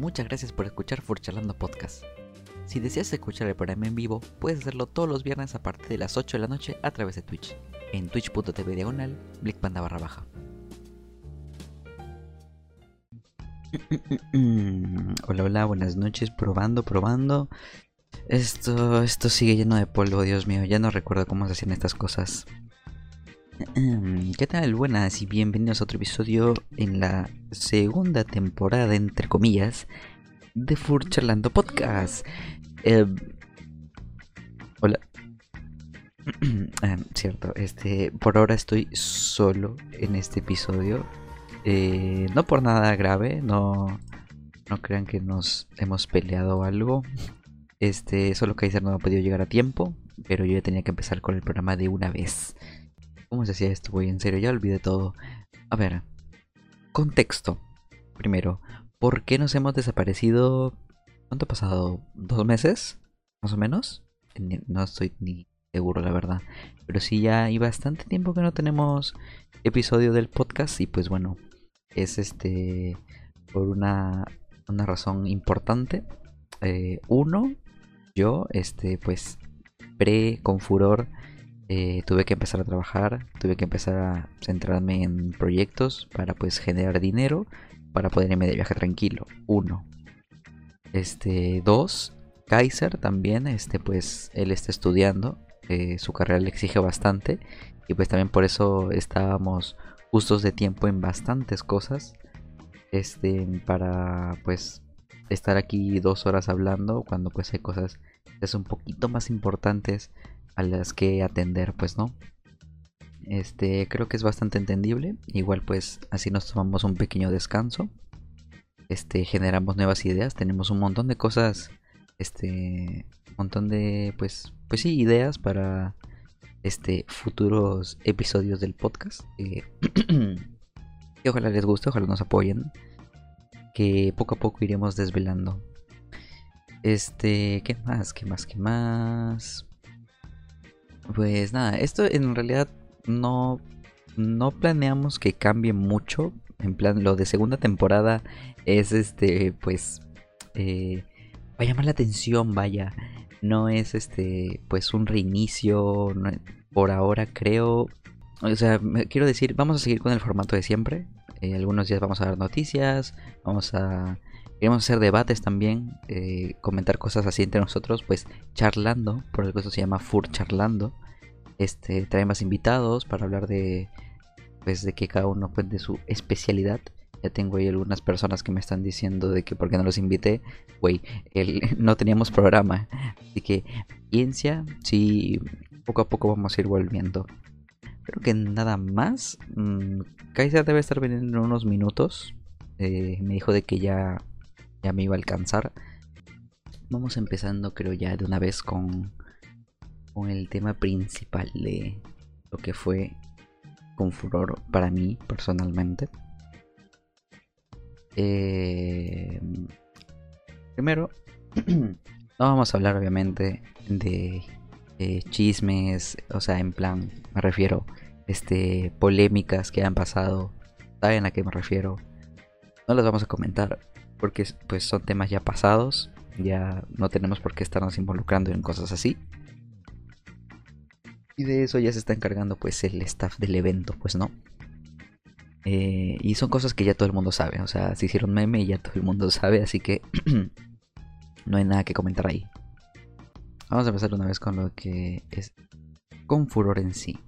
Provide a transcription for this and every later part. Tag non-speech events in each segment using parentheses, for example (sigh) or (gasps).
muchas gracias por escuchar Furchalando Podcast. Si deseas escuchar el programa en vivo, puedes hacerlo todos los viernes a partir de las 8 de la noche a través de Twitch, en twitch.tv diagonal, blickpanda barra baja. (clears throat) Hola, hola, buenas noches, probando, probando. Esto, esto sigue lleno de polvo, Dios mío, ya no recuerdo cómo se hacían estas cosas. ¿Qué tal? Buenas y bienvenidos a otro episodio en la segunda temporada, entre comillas, de Furchalando Podcast. Eh, hola. (clears throat) Ah, cierto, este, por ahora estoy solo en este episodio. Eh, no por nada grave, no, no crean que nos hemos peleado o algo. Este, solo Kaiser no ha podido llegar a tiempo, pero yo ya tenía que empezar con el programa de una vez. ¿Cómo se hacía esto, güey? En serio, ya olvidé todo. A ver, contexto. Primero, ¿por qué nos hemos desaparecido? ¿Cuánto ha pasado? ¿Dos meses? Más o menos. No estoy ni seguro, la verdad. Pero sí, ya hay bastante tiempo que no tenemos episodio del podcast. Y pues bueno, es este. Por una, una razón importante. Eh, uno, yo, este, pues, pre con furor, eh, tuve que empezar a trabajar, tuve que empezar a centrarme en proyectos para pues generar dinero para poder irme de viaje tranquilo. Uno. Este, dos. Kaiser también, este, pues, él está estudiando, eh, su carrera le exige bastante y pues también por eso estábamos justos de tiempo en bastantes cosas, este, para pues estar aquí dos horas hablando cuando pues hay cosas es un poquito más importantes a las que atender, pues no. Este, creo que es bastante entendible. Igual pues así nos tomamos un pequeño descanso. Este, generamos nuevas ideas, tenemos un montón de cosas, este, un montón de pues pues sí, ideas para este futuros episodios del podcast. Eh, (clears throat) que ojalá les guste, ojalá nos apoyen. Que poco a poco iremos desvelando. Este, ¿qué más? ¿Qué más? ¿Qué más? Pues nada, esto en realidad no, no planeamos que cambie mucho. En plan, lo de segunda temporada es este, pues, eh, va a llamar la atención, vaya. No es este, pues, un reinicio. por ahora creo. O sea, quiero decir, vamos a seguir con el formato de siempre. Eh, algunos días vamos a dar noticias, vamos a Queremos hacer debates también, eh, comentar cosas así entre nosotros, pues charlando, por eso se llama Fur Charlando. Este, trae más invitados para hablar de, pues, de que cada uno cuente su especialidad. Ya tengo ahí algunas personas que me están diciendo de que por qué no los invité. Güey, (laughs) no teníamos programa. Así que, ciencia, sí, poco a poco vamos a ir volviendo. Creo que nada más. Mm, Kaiser debe estar viniendo en unos minutos. Eh, me dijo de que ya ya me iba a alcanzar. Vamos empezando creo ya de una vez con, con el tema principal de lo que fue con furor para mí personalmente. Eh, primero, (clears throat) no vamos a hablar obviamente de chismes, o sea, en plan, me refiero, este, polémicas que han pasado, ¿saben a qué me refiero? No las vamos a comentar, porque pues son temas ya pasados, ya no tenemos por qué estarnos involucrando en cosas así. Y de eso ya se está encargando pues el staff del evento, pues no. Eh, y son cosas que ya todo el mundo sabe, o sea, se hicieron meme y ya todo el mundo (laughs) sabe, así que (clears throat) no hay nada que comentar ahí. Vamos a empezar una vez con lo que es con furor en sí.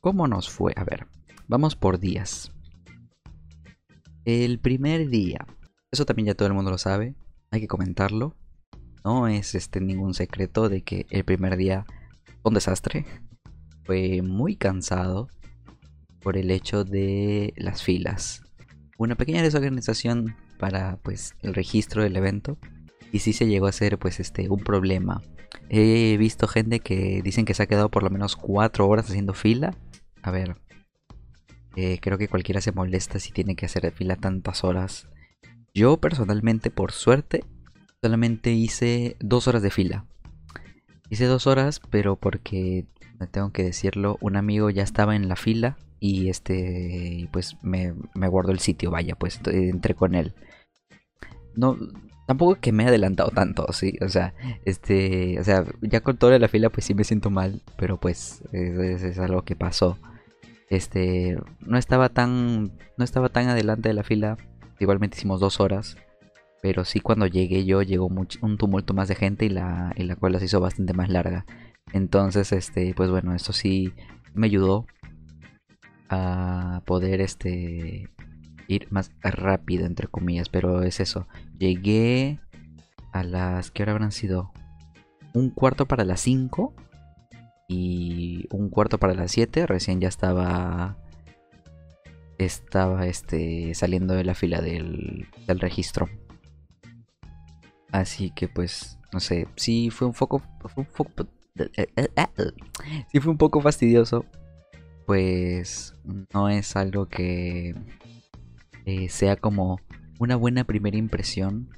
¿Cómo nos fue? A ver, vamos por días. El primer día eso también ya todo el mundo lo sabe, hay que comentarlo. No es este ningún secreto de que el primer día fue un desastre. Fue muy cansado por el hecho de las filas. Una pequeña desorganización para pues el registro del evento y sí se llegó a ser pues este un problema. He visto gente que dicen que se ha quedado por lo menos cuatro horas haciendo fila. A ver, eh, creo que cualquiera se molesta si tiene que hacer fila tantas horas yo personalmente, por suerte, solamente hice dos horas de fila. Hice dos horas, pero porque, tengo que decirlo, un amigo ya estaba en la fila y este, pues me, me guardó el sitio, vaya, pues entré con él. no, tampoco que me he adelantado tanto, sí, o sea, este, o sea, ya con toda la fila pues sí me siento mal, pero pues es, es, algo que pasó. Este, no estaba tan, no estaba tan adelante de la fila, igualmente hicimos dos horas, pero sí cuando llegué yo llegó un tumulto más de gente y la, y la cola se hizo bastante más larga. Entonces, este, pues bueno, esto sí me ayudó a poder, este, ir más rápido, entre comillas, pero es eso. Llegué a las, ¿qué hora habrán sido? Un cuarto para las 5 y un cuarto para las 7. Recién ya estaba, estaba, este, saliendo de la fila del, del registro. Así que pues, no sé, sí fue un poco, fue (laughs) sí fue un poco fastidioso, pues no es algo que eh, sea como una buena primera impresión.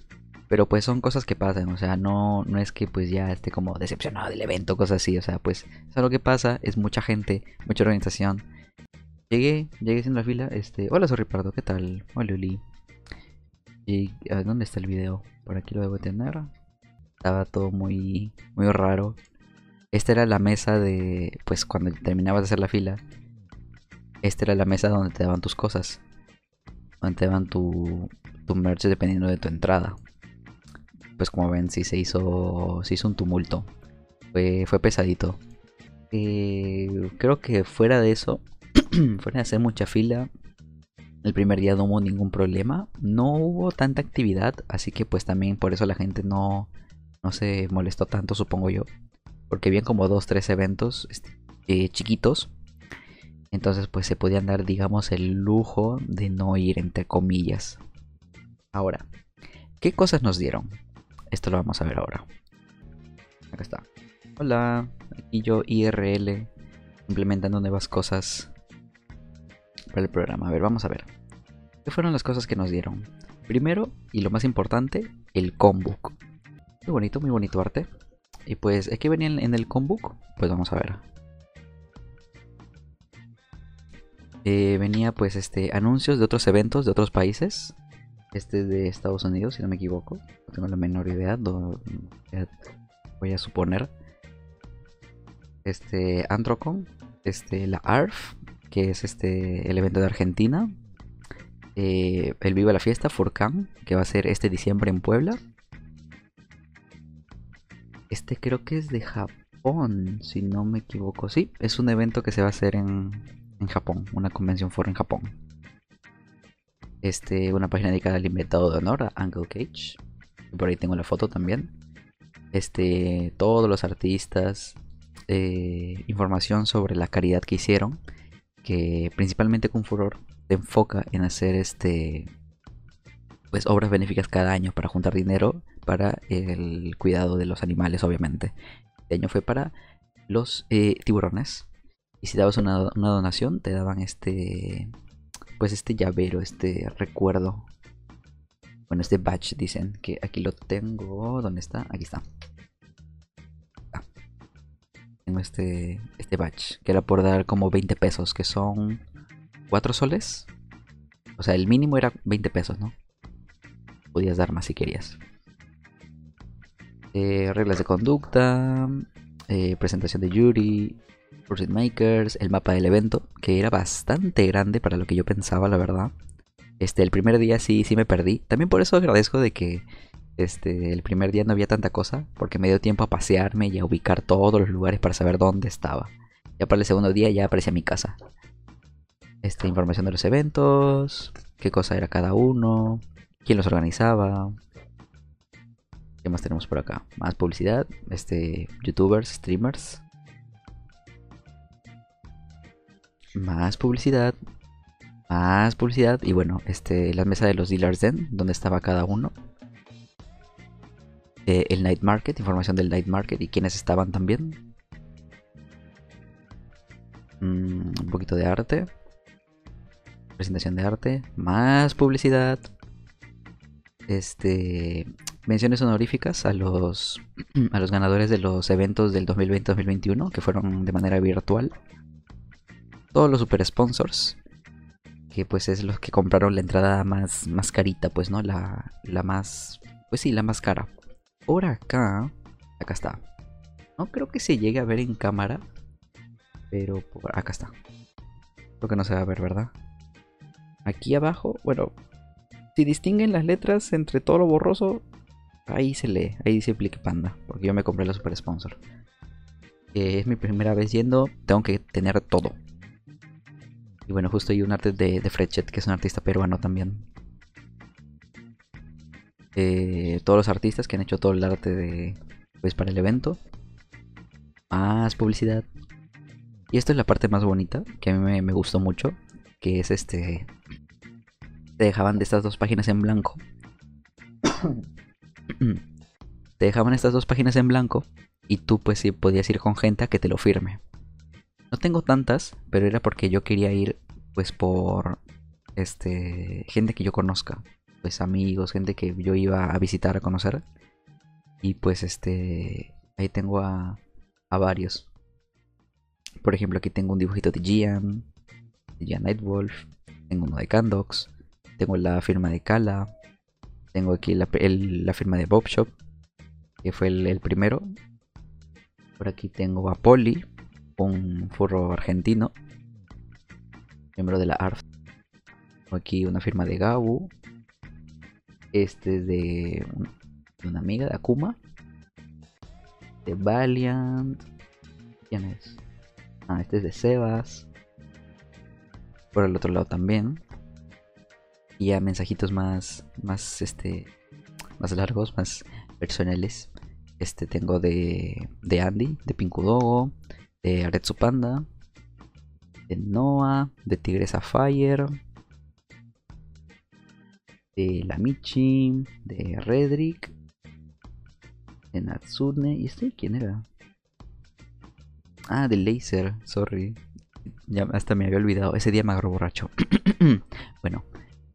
Pero pues son cosas que pasan, o sea, no, no es que pues ya esté como decepcionado del evento, cosas así, o sea, pues es algo que pasa, es mucha gente, mucha organización. Llegué, llegué sin la fila, este, hola soy Ripardo, ¿qué tal? Hola Uli. Y, ¿Dónde está el video? Por aquí lo debo tener. Estaba todo muy, muy raro. Esta era la mesa de, pues cuando terminabas de hacer la fila, esta era la mesa donde te daban tus cosas te van tu, tu merch dependiendo de tu entrada. Pues como ven, sí se hizo, se hizo un tumulto. Fue, fue pesadito. Eh, creo que fuera de eso, (clears throat) fuera de hacer mucha fila, el primer día no hubo ningún problema. No hubo tanta actividad, así que pues también por eso la gente no, no se molestó tanto, supongo yo. Porque había como dos, tres eventos este, eh, chiquitos entonces pues se podían dar, digamos, el lujo de no ir entre comillas. Ahora, ¿qué cosas nos dieron? Esto lo vamos a ver ahora. Acá está. Hola, aquí yo IRL implementando nuevas cosas para el programa. A ver, vamos a ver. ¿Qué fueron las cosas que nos dieron? Primero, y lo más importante, el combook. Muy bonito, muy bonito arte. Y pues, ¿qué venía en el combook? Pues vamos a ver. Eh, venía pues este anuncios de otros eventos de otros países. Este de Estados Unidos, si no me equivoco. No tengo la menor idea. voy a suponer. Este Antrocon. Este la ARF. Que es este el evento de Argentina. Eh, el Viva la Fiesta, Furcam. Que va a ser este diciembre en Puebla. Este creo que es de Japón, si no me equivoco. Sí, es un evento que se va a hacer en, en Japón, una convención fue en Japón. Este, una página dedicada al invitado de honor, a Uncle Cage. Por ahí tengo la foto también. Este, todos los artistas, eh, información sobre la caridad que hicieron, que principalmente con furor se enfoca en hacer este, pues obras benéficas cada año para juntar dinero para el cuidado de los animales, obviamente. Este año fue para los eh, tiburones y si dabas una, donación, te daban este. Pues este llavero, este recuerdo. Bueno, este badge dicen que aquí lo tengo. ¿Dónde está? Aquí está. Tengo este, este badge, que era por dar como 20 pesos, que son 4 soles. O sea, el mínimo era 20 pesos, ¿no? Podías dar más si querías. Eh, reglas de conducta, eh, presentación de Yuri, Pursuit Makers, el mapa del evento, que era bastante grande para lo que yo pensaba, la verdad. Este, el primer día sí, sí me perdí. También por eso agradezco de que este, el primer día no había tanta cosa, porque me dio tiempo a pasearme y a ubicar todos los lugares para saber dónde estaba. Ya para el segundo día ya aparecía mi casa. Este, información de los eventos, qué cosa era cada uno, quién los organizaba. ¿Qué más tenemos por acá? Más publicidad, este, youtubers, streamers, más publicidad, más publicidad y bueno, este, la mesa de los dealers den, donde estaba cada uno. Eh, el night market, información del night market y quiénes estaban también. Mm, un poquito de arte. Presentación de arte. Más publicidad. Este. Menciones honoríficas a los, (clears throat) a los ganadores de los eventos del 2020-2021 que fueron de manera virtual todos los super sponsors que pues es los que compraron la entrada más, más carita, pues, ¿no? La, la más, pues sí, la más cara. Por acá, acá está. No creo que se llegue a ver en cámara, pero acá está. Creo que no se va a ver, ¿verdad? Aquí abajo, bueno, si distinguen las letras entre todo lo borroso, ahí se lee, ahí dice Plique Panda, porque yo me compré la Super Sponsor. es mi primera vez yendo, tengo que tener todo. Y bueno, justo hay un arte de, de que es un artista peruano también. Eh, todos los artistas que han hecho todo el arte de, pues, para el evento. Más publicidad. Y esta es la parte más bonita, que a mí me, gustó mucho, que es este... Te dejaban de estas dos páginas en blanco. (coughs) te dejaban estas dos páginas en blanco y tú pues sí podías ir con gente a que te lo firme. No tengo tantas, pero era porque yo quería ir pues por este gente que yo conozca, pues amigos, gente que yo iba a visitar a conocer. Y pues este ahí tengo a, a varios. Por ejemplo, aquí tengo un dibujito de Gian, de Gian Nightwolf, tengo uno de Candox, tengo la firma de Kala, tengo aquí la, firma de Bob Shop, que fue el, primero. Por aquí tengo a Poli, un furro argentino, miembro de la ARF. Tengo aquí una firma de Gabu. Este es de, una amiga de Akuma. De Valiant. ¿Quién es? Ah, este es de Sebas. Por el otro lado también. Y ya mensajitos más, más, este, más largos, más personales. Este tengo de, de Andy, de Pinkudogo, de Aretsu Panda, de Noah, de Tigresa Fire, de La Michi, de Redrick, de Natsune. ¿Y este quién era? Ah, de Laser, sorry. Ya hasta me había olvidado. Ese día me agarró borracho. (clears throat) bueno,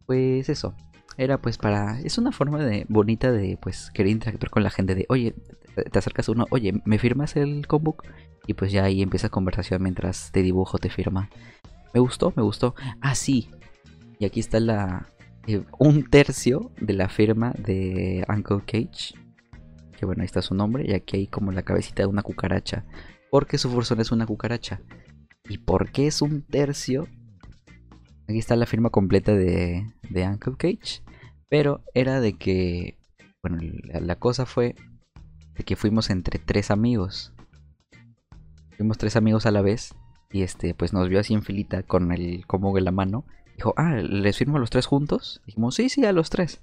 pues eso. Era pues para. Es una forma de bonita de pues querer interactuar con la gente. De oye, te acercas a uno, oye, ¿me firmas el combook? Y pues ya ahí empieza conversación mientras te dibujo, te firma. Me gustó, me gustó. Ah, sí. Y aquí está la. Eh, un tercio de la firma de Uncle Cage. Que bueno, ahí está su nombre. Y aquí hay como la cabecita de una cucaracha. Porque su fursón es una cucaracha. ¿Y por qué es un tercio? Aquí está la firma completa de, Uncle Cage. Pero era de que. Bueno, la cosa fue de que fuimos entre tres amigos. Fuimos tres amigos a la vez. Y este, pues nos vio así en filita con el como en la mano. Dijo, ah, ¿les firmo a los tres juntos? Dijimos, sí, sí, a los tres.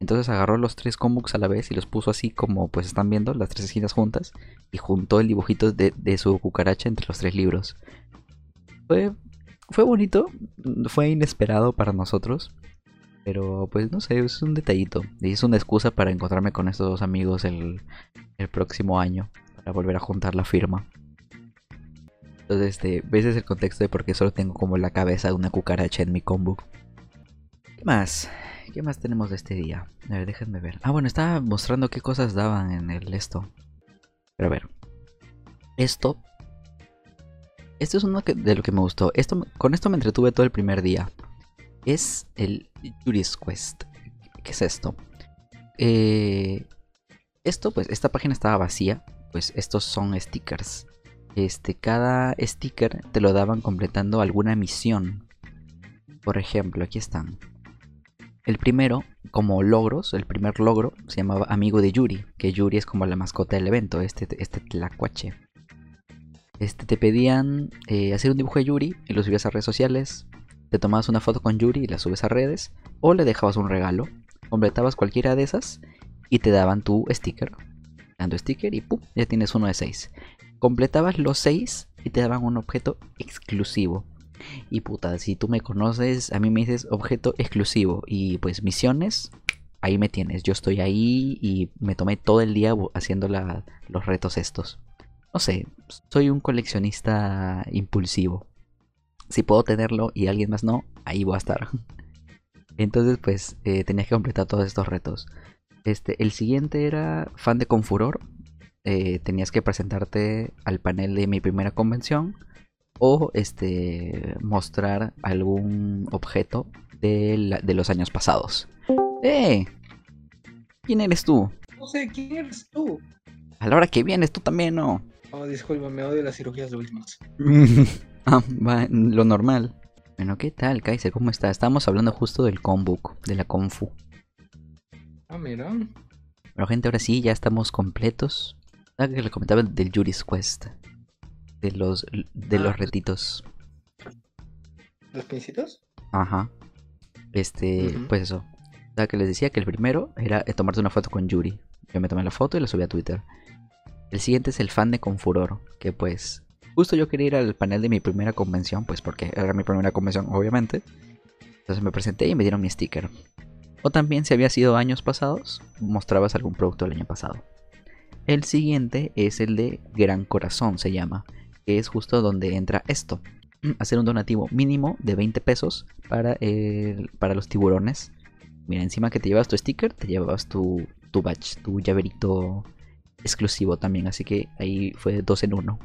Entonces agarró los tres combooks a la vez y los puso así como pues están viendo, las tres esquinas juntas. Y juntó el dibujito de, de su cucaracha entre los tres libros. Fue, fue bonito, fue inesperado para nosotros. Pero pues no sé, es un detallito. Y es una excusa para encontrarme con estos dos amigos el, el próximo año. Para volver a juntar la firma. Entonces, este, ese es el contexto de por qué solo tengo como la cabeza de una cucaracha en mi combo. ¿Qué más? ¿Qué más tenemos de este día? A ver, déjenme ver. Ah, bueno, estaba mostrando qué cosas daban en el esto. Pero a ver. Esto. Esto es uno de lo que me gustó. Esto, con esto me entretuve todo el primer día. Es el Juris Quest. ¿Qué es esto? Eh, esto, pues, esta página estaba vacía. Pues estos son stickers este, cada sticker te lo daban completando alguna misión. Por ejemplo, aquí están. El primero, como logros, el primer logro se llamaba Amigo de Yuri, que Yuri es como la mascota del evento, este, este tlacuache. Este, te pedían eh, hacer un dibujo de Yuri y lo subías a redes sociales. Te tomabas una foto con Yuri y la subes a redes. O le dejabas un regalo. Completabas cualquiera de esas y te daban tu sticker. Dando sticker y ¡pum! Ya tienes uno de seis completabas los seis y te daban un objeto exclusivo. Y puta, si tú me conoces, a mí me dices objeto exclusivo. Y pues misiones, ahí me tienes. Yo estoy ahí y me tomé todo el día haciendo los retos estos. No sé, soy un coleccionista impulsivo. Si puedo tenerlo y alguien más no, ahí voy a estar. (laughs) Entonces pues eh, tenías que completar todos estos retos. Este, el siguiente era fan de Confuror. Eh, tenías que presentarte al panel de mi primera convención o este mostrar algún objeto de, de los años pasados. ¡Eh! ¿Quién eres tú? No sé, ¿quién eres tú? A la hora que vienes, tú también, ¿no? Oh, disculpa, me odio las cirugías de últimas. (laughs) ah, va, lo normal. Bueno, ¿qué tal, Kaiser? ¿Cómo está? Estamos hablando justo del Combook, de la Confu. Ah, mira. Bueno, gente, ahora sí, ya estamos completos. Ah, que le comentaba del Juris Quest. De los, de los Ah. retitos. ¿Los pincitos? Ajá. Este, pues eso. O sea, que les decía que el primero era eh, tomarse una foto con Yuri. Yo me tomé la foto y la subí a Twitter. El siguiente es el fan de Confuror, que pues justo yo quería ir al panel de mi primera convención, pues porque era mi primera convención, obviamente. Entonces me presenté y me dieron mi sticker. O también si había sido años pasados, mostrabas algún producto del año pasado. El siguiente es el de Gran Corazón, se llama, que es justo donde entra esto. Hacer un donativo mínimo de 20 pesos para, el- para los tiburones. Mira, encima que te llevas tu sticker, te llevabas tu, tu badge, tu llaverito exclusivo también. Así que ahí fue dos en uno.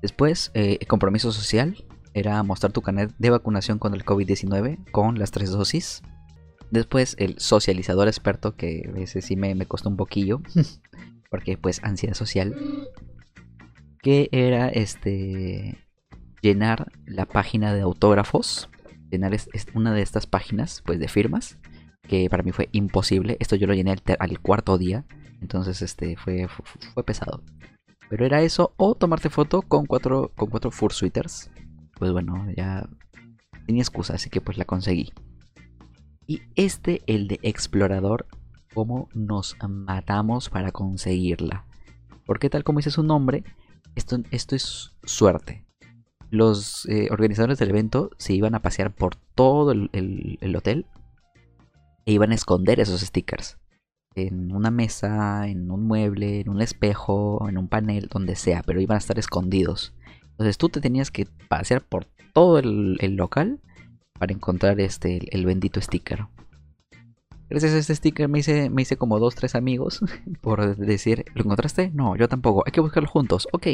Después, eh, compromiso social. Era mostrar tu carnet de vacunación contra el COVID-19 con las tres dosis. Después, el socializador experto, que veces sí me, me costó un poquillo. (laughs) porque pues ansiedad social. Que era este llenar la página de autógrafos. Llenar es, una de estas páginas pues de firmas. Que para mí fue imposible. Esto yo lo llené al, cuarto día. Entonces este fue, fu- fu- fue pesado. Pero era eso. O tomarte foto con cuatro, con cuatro fursuiters. Pues bueno, ya tenía excusa, así que pues la conseguí. Y este, el de explorador, cómo nos matamos para conseguirla. Porque tal como dice su nombre, esto, esto es suerte. Los eh, organizadores del evento se iban a pasear por todo el, el- el hotel e iban a esconder esos stickers. En una mesa, en un mueble, en un espejo, en un panel, donde sea, pero iban a estar escondidos. Entonces tú te tenías que pasear por todo el, local para encontrar este, el bendito sticker. Gracias a este sticker me hice, me hice como dos, tres amigos (laughs) por decir, ¿lo encontraste? No, yo tampoco. Hay que buscarlo juntos. Ok.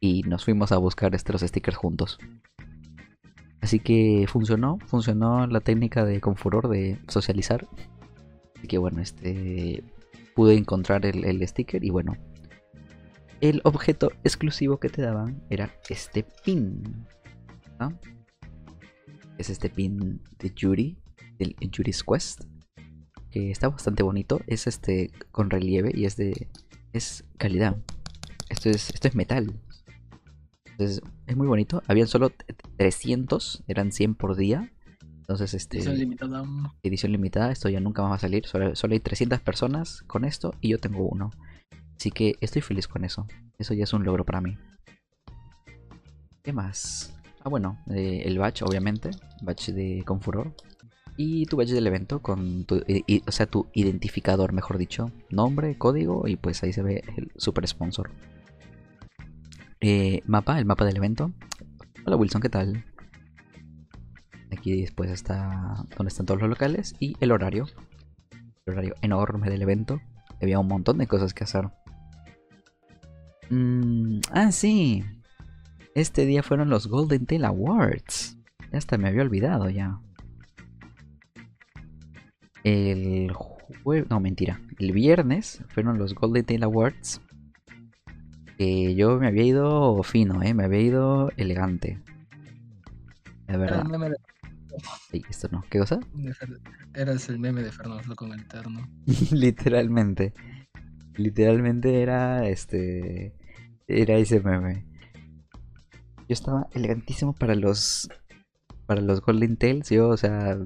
Y nos fuimos a buscar los stickers juntos. Así que funcionó, funcionó la técnica de Confuror de socializar. Así que bueno, este pude encontrar el, el sticker y bueno. El objeto exclusivo que te daban era este pin. ¿no? Es este pin de Yuri, del Yuri's Quest. Que está bastante bonito. Es este con relieve y es de. es calidad. Esto es. Esto es metal. Entonces, es muy bonito. Habían solo t- 300, eran 100 por día. Entonces, este Edición limitada. edición limitada, esto ya nunca más va a salir. Solo, solo hay 300 personas con esto y yo tengo uno. Así que estoy feliz con eso. Eso ya es un logro para mí. ¿Qué más? Ah, bueno, eh, el badge, obviamente. Badge de Confuror. Y tu badge del evento con tu, o sea, tu identificador, mejor dicho. Nombre, código y pues ahí se ve el super sponsor. Eh, mapa, el mapa del evento. Hola Wilson, ¿qué tal? Aquí después está donde están todos los locales y el horario. El horario enorme del evento. Había un montón de cosas que hacer. Mm, ah, sí. Este día fueron los Golden Tail Awards. Ya hasta me había olvidado ya. El jueves... No, mentira. El viernes fueron los Golden Tail Awards. Que yo me había ido fino, ¿eh? Me había ido elegante. La Era verdad. el meme de, Ay, esto no. ¿Qué cosa? eras el meme de Fernando con el terno. Literalmente. Literalmente era este. Era ese meme. Yo estaba elegantísimo para los. Para los Golden Tails. Yo, o sea.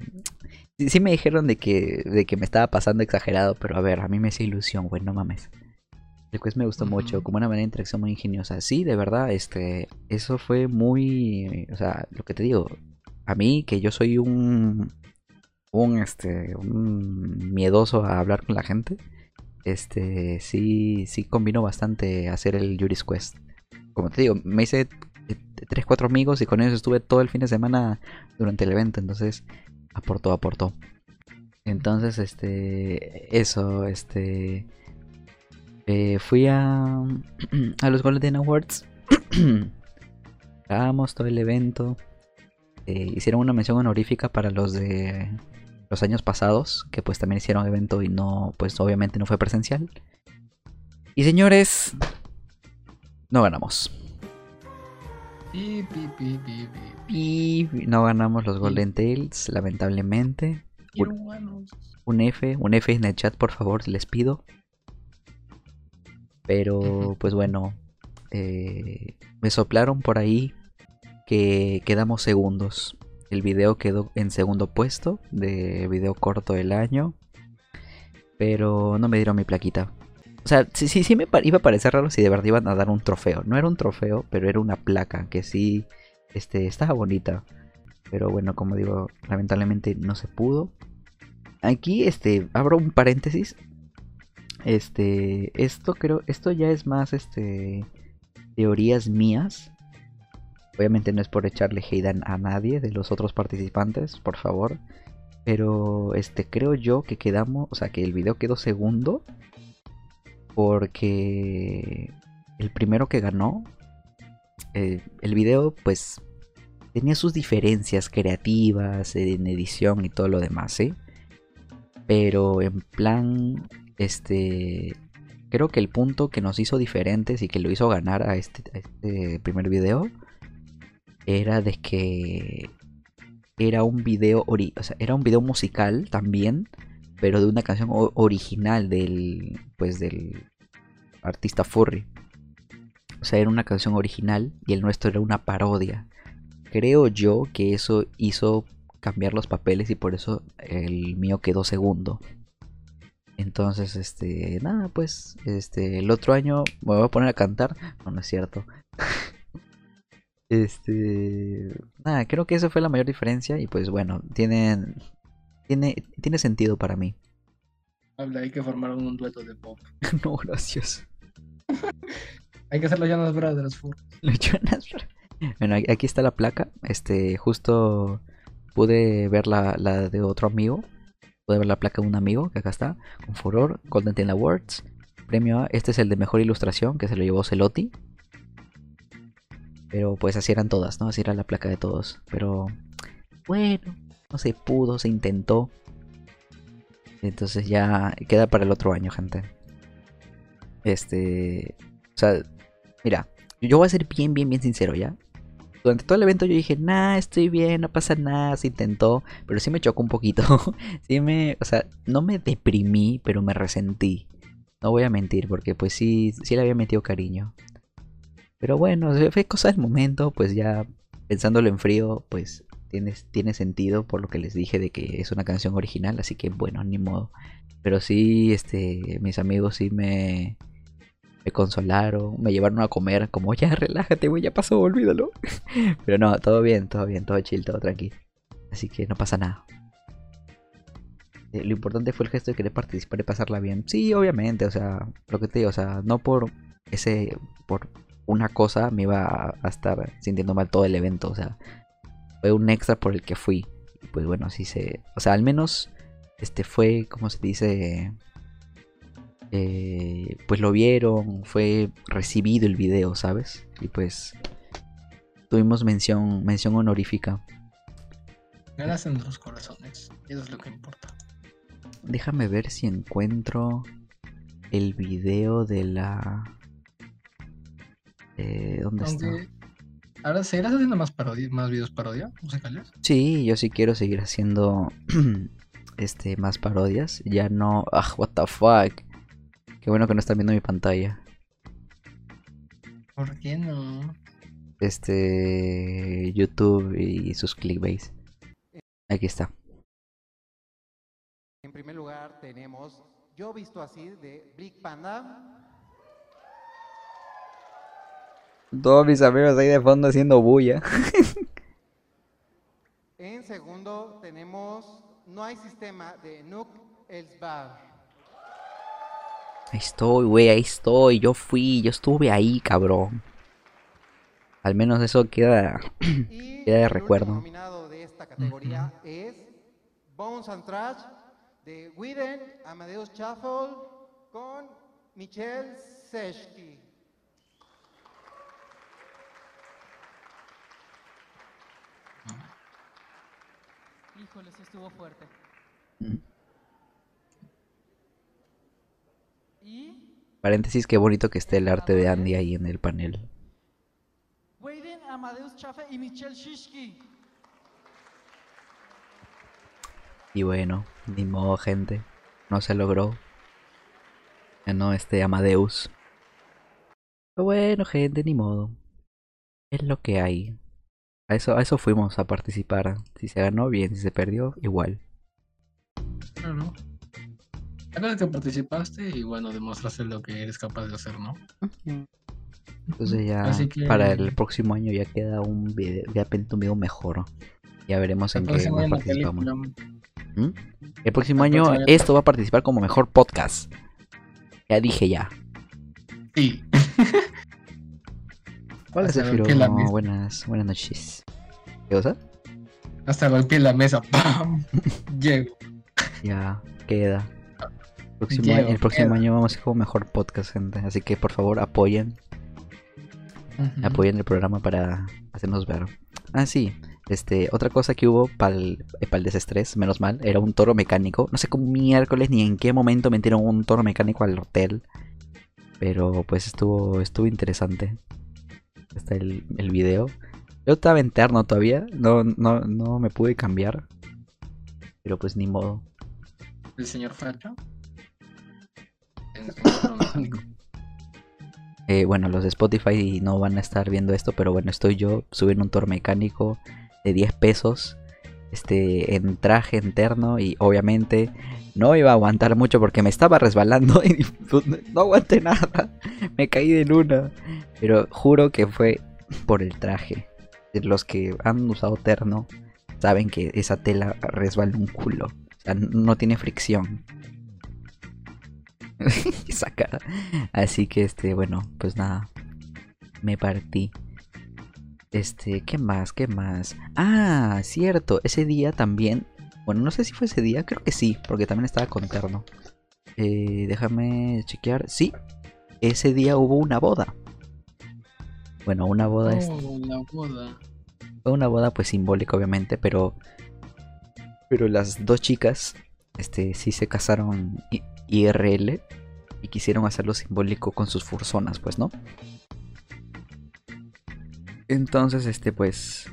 Sí, me dijeron de que, de que me estaba pasando exagerado, pero a ver, a mí me hacía ilusión, güey, no mames. El quiz me gustó mucho, como una manera de interacción muy ingeniosa. Sí, de verdad, este. Eso fue muy. O sea, lo que te digo. A mí, que yo soy un. Un este. Un miedoso a hablar con la gente este sí sí combinó bastante hacer el Yuri's Quest. Como te digo, me hice 3 4 amigos y con ellos estuve todo el fin de semana durante el evento, entonces aportó, aportó. Entonces, este eso, este eh, fui a (clears throat) a los Golden Awards (clears throat) grabamos todo el evento. Eh, hicieron una mención honorífica para los de los años pasados, que pues también hicieron evento y no, pues obviamente no fue presencial. Y señores, no ganamos. Pi, pi, pi, pi, pi. Y no ganamos los Golden Tails, lamentablemente. Un, F, un F en el chat, por favor, les pido. Pero, pues bueno, eh, me soplaron por ahí que quedamos segundos. El video quedó en segundo puesto de video corto del año. Pero no me dieron mi plaquita. O sea, sí, sí, sí me iba a parecer raro si de verdad iban a dar un trofeo. No era un trofeo, pero era una placa que sí este, estaba bonita. Pero bueno, como digo, lamentablemente no se pudo. Aquí, este, abro un paréntesis. Este, esto creo, esto ya es más, este, teorías mías. Obviamente no es por echarle hate a nadie de los otros participantes, por favor. Pero, este, creo yo que quedamos, o sea, que el video quedó segundo. Porque el primero que ganó, eh, el video, pues, tenía sus diferencias creativas en edición y todo lo demás. Pero en plan, este, creo que el punto que nos hizo diferentes y que lo hizo ganar a este, a este primer video era de que era un video, ori- o sea, era un video musical también, pero de una canción original del, pues del artista Furry. O sea, era una canción original y el nuestro era una parodia. Creo yo que eso hizo cambiar los papeles y por eso el mío quedó segundo. Entonces, este, nada, pues, este, el otro año me voy a poner a cantar. No, no es cierto. (laughs) este, nada, creo que esa fue la mayor diferencia y pues bueno, tiene, tiene, tiene sentido para mí. Habla, hay que formar un dueto de pop. (laughs) no, gracias. (laughs) Hay que hacer los Jonas Brothers. fu. Los Jonas Bro- Bueno, aquí está la placa. Este, justo pude ver la, la de otro amigo. Pude ver la placa de un amigo, que acá está. Con furor, Golden Tail Awards. Premio A. Este es el de mejor ilustración, que se lo llevó Celotti. Pero pues así eran todas, ¿no? Así era la placa de todos. Pero bueno, no se pudo, se intentó. Entonces ya queda para el otro año, gente. Este. O sea, mira, yo voy a ser bien, bien, bien sincero, ¿ya? Durante todo el evento yo dije, nah, estoy bien, no pasa nada, se intentó, pero sí me chocó un poquito. (laughs) sí me, o sea, no me deprimí, pero me resentí. No voy a mentir, porque pues sí, sí le había metido cariño. Pero bueno, fue cosa del momento, pues ya pensándolo en frío, pues tiene, tiene sentido por lo que les dije de que es una canción original, así que bueno, ni modo. Pero sí, este, mis amigos sí me, me consolaron, me llevaron a comer, como ya relájate, güey, ya pasó, olvídalo. (laughs) Pero no, todo bien, todo bien, todo chill, todo tranquilo. Así que no pasa nada. Eh, lo importante fue el gesto de querer participar y pasarla bien. Sí, obviamente, o sea, lo que te digo, o sea, no por ese, por una cosa me iba a, a estar sintiendo mal todo el evento, o sea, fue un extra por el que fui. Y pues bueno, sí se, o sea, al menos este fue, como se dice, eh, pues lo vieron, fue recibido el video, ¿sabes? Y pues tuvimos mención, mención honorífica. Ganas en nuestros corazones. Eso es lo que importa. Déjame ver si encuentro el video de la... Eh, ¿Dónde está? Ahora, ¿seguirás haciendo más, parodia, más videos parodia musicales? Sí, yo sí quiero seguir haciendo (clears throat) este más parodias. Ya no. Ah, what the fuck. Qué bueno que no están viendo mi pantalla. ¿Por qué no? Este YouTube y sus clickbaits. Aquí está. En primer lugar tenemos Yo visto así de Brick Panda. Todos mis amigos ahí de fondo haciendo bulla. (laughs) En segundo tenemos No hay sistema de Nook Elsbag. Ahí estoy, güey, ahí estoy. Yo fui, yo estuve ahí, cabrón. Al menos eso queda. Y (clears throat) Queda de el recuerdo. nominado de esta categoría es Bones and Trash de Widen Amadeus Shuffle con Michelle Seshki. Híjole, sí estuvo fuerte. Mm. Y Paréntesis, qué bonito que esté el arte de Andy ahí en el panel. Amadeus Chafe y Michelle Shishki. Y bueno, ni modo, gente. No se logró. Ganó este Amadeus. Pero bueno, gente, ni modo. Es lo que hay. A eso, a eso fuimos a participar. Si se ganó, bien. Si se perdió, igual. Claro. Es que participaste y bueno, demostraste lo que eres capaz de hacer, ¿no? Entonces ya Así que- para el próximo año ya queda un video, ya un video mejor. Ya veremos en qué más participamos. ¿Mm? El próximo año esto va a participar como mejor podcast. Ya dije ya. Sí. (laughs) La mesa. buenas, buenas noches. ¿Qué cosa? Hasta golpeé la mesa. ¡Pam! (laughs) Llego. Ya queda. Próximo Llego, año- el próximo queda. año vamos a ir como mejor podcast, gente. Así que por favor apoyen, apoyen el programa para hacernos ver. Ah, sí. Este, otra cosa que hubo para el, desestrés, menos mal, era un toro mecánico. No sé cómo miércoles ni en qué momento metieron un toro mecánico al hotel. Pero pues estuvo, estuvo interesante. Está el, el video. Yo estaba interno todavía. No, no, no me pude cambiar. Pero pues ni modo. El señor Facho. (coughs) Eh, bueno, los de Spotify no van a estar viendo esto, pero bueno, estoy yo subiendo un toro mecánico de 10 pesos. Este, en traje interno y obviamente no iba a aguantar mucho porque me estaba resbalando (laughs) y pues, no aguanté nada. Me caí de luna. Pero juro que fue por el traje. Los que han usado terno saben que esa tela resbala un culo. O sea, no tiene fricción. (laughs) Esa cara. Así que este, bueno, pues nada. Me partí. Este, ¿qué más? ¿Qué más? Ah, cierto, ese día también. Bueno, no sé si fue ese día, creo que sí, porque también estaba con terno. Eh, déjame chequear. Sí, ese día hubo una boda. Bueno, una boda es Oh, la boda. fue una boda pues simbólica obviamente, pero pero las dos chicas este sí se casaron I- IRL y quisieron hacerlo simbólico con sus furzonas, pues, ¿no? Entonces, este pues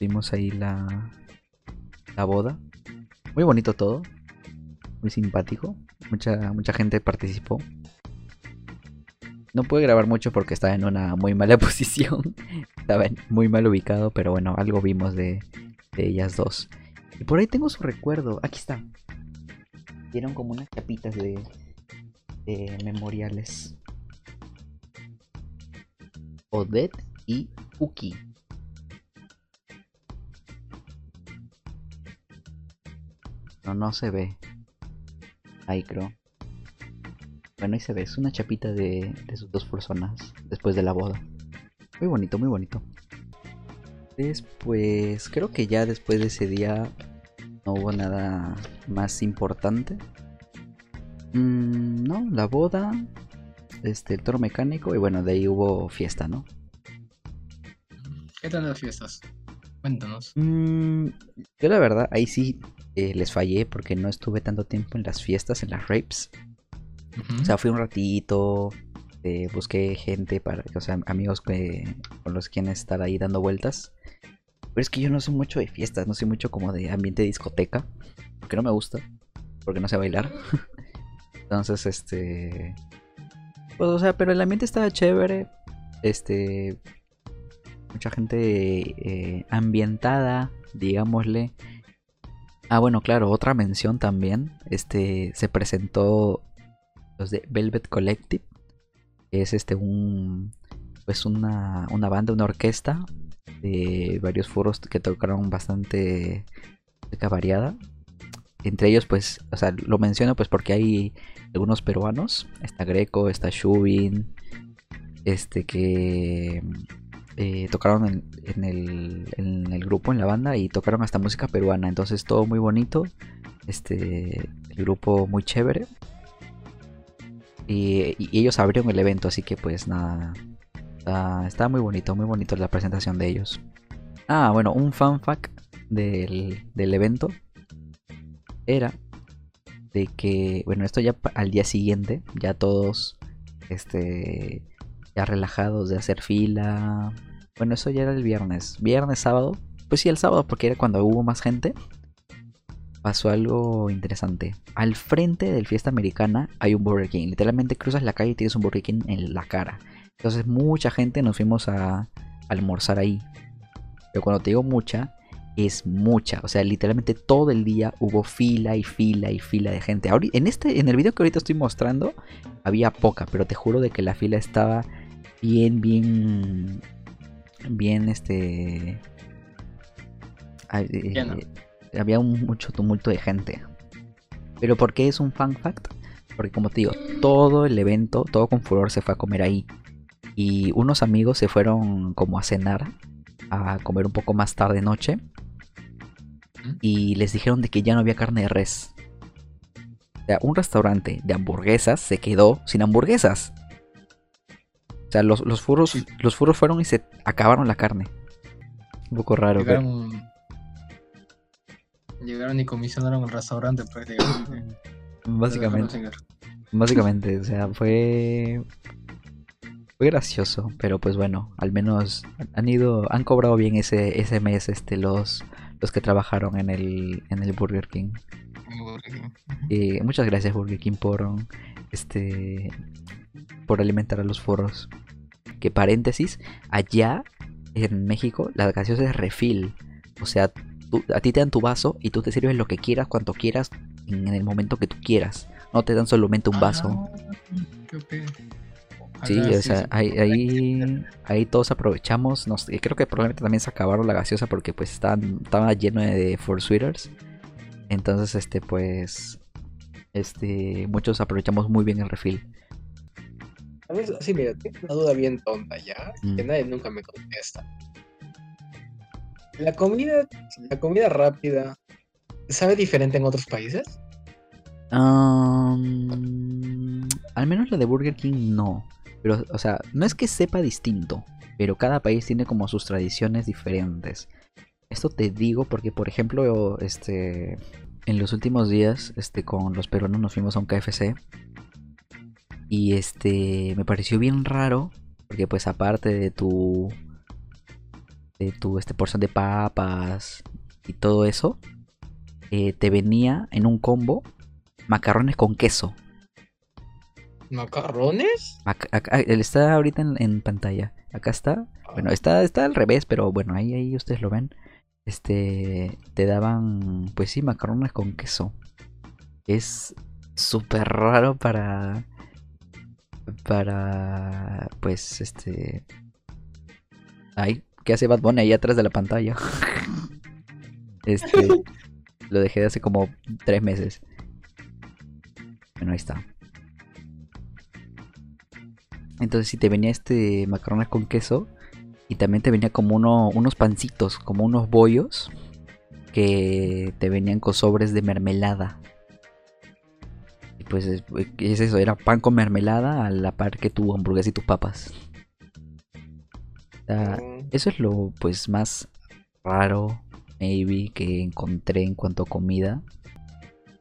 vimos ahí la la boda. Muy bonito todo. Muy simpático. Mucha mucha gente participó. No pude grabar mucho porque estaba en una muy mala (laughs) posición. Estaba muy mal ubicado, pero bueno, algo vimos de, de ellas dos. Y por ahí tengo su recuerdo. Aquí está. Dieron como unas chapitas de, de memoriales. Odette y Puki. No, no se ve. Ahí creo. Bueno, ahí se ve. Es una chapita de, de sus dos personas después de la boda. Muy bonito, muy bonito. Después, creo que ya después de ese día no hubo nada más importante. Mm, no, la boda, este, el toro mecánico y bueno, de ahí hubo fiesta, ¿no? ¿Qué tal las fiestas? Cuéntanos. Mm, yo la verdad, ahí sí eh, les fallé porque no estuve tanto tiempo en las fiestas, en las rapes. O sea, fui un ratito, eh, busqué gente para, o sea, amigos que, con los quienes estar ahí dando vueltas. Pero es que yo no soy mucho de fiestas, no soy mucho como de ambiente de discoteca, porque no me gusta, porque no sé bailar. (laughs) Entonces, este... Pues, o sea, pero el ambiente estaba chévere, este... Mucha gente eh, ambientada, digámosle. Ah, bueno, claro, otra mención también. Este, se presentó los de Velvet Collective. que es este un pues una, una banda, una orquesta de varios foros que tocaron bastante música variada. Entre ellos, pues, o sea, lo menciono pues porque hay algunos peruanos. Está Greco, está Shubin, este que eh, tocaron en, el, grupo, en la banda, y tocaron hasta música peruana. Entonces todo muy bonito. Este, el grupo muy chévere. Y, ellos abrieron el evento, así que pues nada. Está, muy bonito, muy bonito la presentación de ellos. Ah, bueno, un fan fact del, del evento era de que, bueno, esto ya al día siguiente, ya todos, este, ya relajados de hacer fila. Bueno, eso ya era el viernes. Viernes, sábado. Pues sí, el sábado, porque era cuando hubo más gente. Pasó algo interesante. Al frente del fiesta americana hay un Burger King. Literalmente cruzas la calle y tienes un Burger King en la cara. Entonces mucha gente nos fuimos a almorzar ahí. Pero cuando te digo mucha, es mucha. O sea, literalmente todo el día hubo fila y fila y fila de gente. Ahori- en, este, en el video que ahorita estoy mostrando, había poca, pero te juro de que la fila estaba bien, bien, bien, este... eh, había un, mucho tumulto de gente. Pero ¿por qué es un fun fact? Porque como te digo, todo el evento, todo con furor se fue a comer ahí. Y unos amigos se fueron como a cenar, a comer un poco más tarde noche. Y les dijeron de que ya no había carne de res. O sea, un restaurante de hamburguesas se quedó sin hamburguesas. O sea, los, los furros, los furros fueron y se acabaron la carne. Un poco raro. pero- Llegaron, llegaron y comisionaron el restaurante prácticamente. Básicamente. Básicamente, o sea, fue. Fue gracioso, pero pues bueno, al menos han ido, han cobrado bien ese, ese mes este los, los que trabajaron en el, en el Burger King. sin Burger King. Y muchas gracias Burger King por este por alimentar a los forros. Que paréntesis, allá en México la gaseosa es refill. O sea, tú- a ti te dan tu vaso y tú te sirves lo que quieras, cuanto quieras, en el momento que tú quieras. No te dan solamente un vaso. Ah, ok. Sí, o sea, ahí, ahí, ahí todos aprovechamos. Nos, creo que probablemente también se acabaron la gaseosa porque pues estaban, estaba lleno de, de Four Sweeters. Entonces, este, pues, este, muchos aprovechamos muy bien el refill. A ver, sí, mira, tengo una duda bien tonta ya, que Mm. nadie nunca me contesta. La comida, la comida rápida, ¿sabe diferente en otros países? Al menos la de Burger King no. Pero, o sea, no es que sepa distinto, pero cada país tiene como sus tradiciones diferentes. Esto te digo porque, por ejemplo, este, en los últimos días, este, con los peruanos nos fuimos a un KFC y este, me pareció bien raro porque, pues, aparte de tu, de tu, este, porción de papas y todo eso, eh, te venía en un combo macarrones con queso. ¿Macarrones? Ac- acá- él está ahorita en, en pantalla. Acá está. Bueno, está, está al revés, pero bueno, ahí, ahí ustedes lo ven. Este, te daban, pues sí, macarrones con queso. Es súper raro para, para, pues, este, ay, ¿qué hace Bad Bunny ahí atrás de la pantalla? (laughs) Este, (laughs) lo dejé de hace como tres meses. Bueno, ahí está. Entonces si te venía este macarrones con queso y también te venía como uno, unos pancitos, como unos bollos que te venían con sobres de mermelada. Y pues es, es eso, era pan con mermelada a la par que tu hamburguesa y tus papas. O sea, Mm, eso es lo pues más raro, maybe, que encontré en cuanto a comida.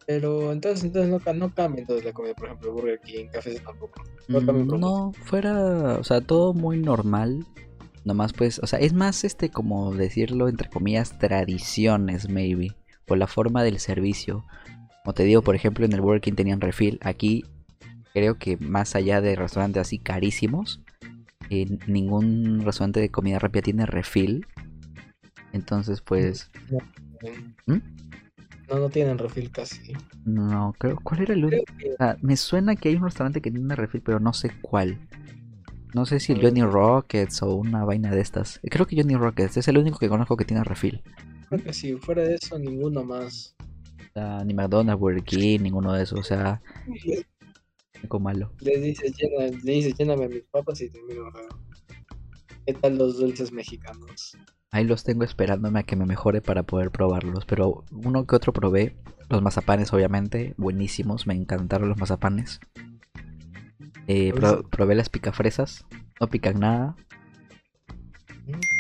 Pero entonces, entonces no, no cambia entonces la comida, por ejemplo, Burger King, cafés tampoco. No cambia Mm, por No, fuera, o sea, todo muy normal. Nomás pues, o sea, es más este como decirlo entre comillas tradiciones maybe, por la forma del servicio. Como te digo, por ejemplo, en el Burger King tenían refill. Aquí creo que más allá de restaurantes así carísimos, eh, ningún restaurante de comida rápida tiene refill. Entonces, pues, Mm. ¿Mm? No, no tienen refil casi. no, creo, ¿cuál era el único? Que- sea, me suena que hay un restaurante que tiene refill, pero no sé cuál. No sé si el Mm. Johnny Rockets o una vaina de estas. Creo que Johnny Rockets es el único que conozco que tiene refill. creo que sí, fuera de eso, ninguno más. Sea, ni McDonald's, Burger King, ninguno de esos. O sea, algo malo. Les dices, llena, le dices, lléname mis papas y termino raro. ¿Qué tal los dulces mexicanos? Ahí los tengo esperándome a que me mejore para poder probarlos. Pero uno que otro probé. Los mazapanes, obviamente, buenísimos. Me encantaron los mazapanes. Eh, probé las picafresas. No pican nada. Mm.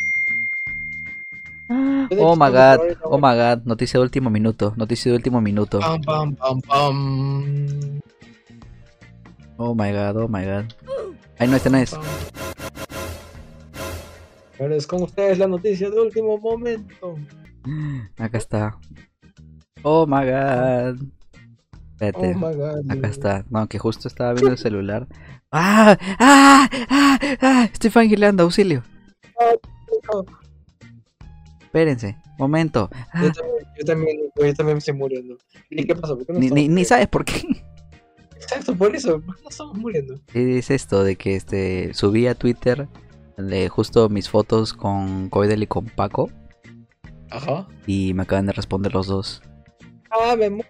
Ah, Oh my god, ahí oh my god, noticia de último minuto, noticia de último minuto. Pam, pam, pam, pam. Oh my god, oh my god. Ay, no, este no es. Ahora es con ustedes la noticia de último momento. Acá está. Oh my god. Oh Espérate, my god. acá está. No, que justo estaba viendo el celular. ¡Ah! ¡Ah! ¡Ah! ¡Ah! Estoy fangirleando, auxilio. No, Espérense, momento. Ah, Yo también, yo también, yo también me estoy muriendo. ¿Y qué qué no ni, ni, ni sabes por qué. Exacto, por eso. ¿Por qué no estamos muriendo? Es esto de que este subí a Twitter de justo mis fotos con Coidel y con Paco Ajá. y me acaban de responder los dos. Ah, me mu-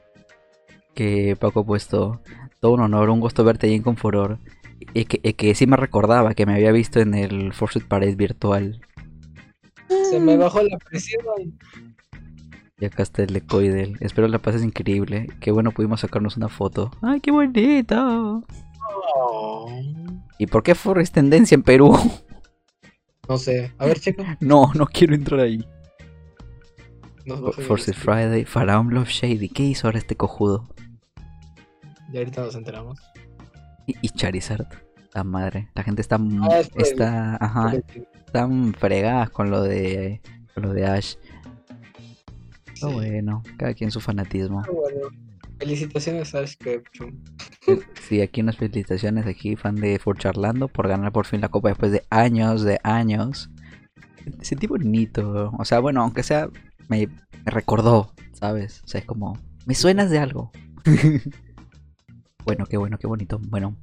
Que Paco ha puesto todo un honor, un gusto verte ahí en Confuror. Y que, y que sí me recordaba que me había visto en el Fortune Parade virtual. Se me bajó la presión. Y acá está el de Coidel. Espero la pases increíble. Qué bueno pudimos sacarnos una foto. ¡Ay, qué bonito! Oh, ¿Y por qué Forest tendencia en Perú? No sé. A ver, checo. no, no quiero entrar ahí. Force. Friday, Faraón Love Shady. ¿Qué hizo ahora este cojudo? Y ahorita nos enteramos. Y, y Charizard. La madre. La gente está. Ah, es por el- está. Ajá. Están fregadas con lo de. Con lo de Ash. Pero Sí. bueno, cada quien su fanatismo. Ah, bueno. Felicitaciones a Ash Ketchum. Sí, aquí unas felicitaciones, aquí fan de For Charlando por ganar por fin la copa después de años, de años. Sentí bonito. O sea, bueno, aunque sea, me, me recordó, ¿sabes? O sea, es como, me suenas de algo. (laughs) bueno, qué bueno, qué bonito. Bueno,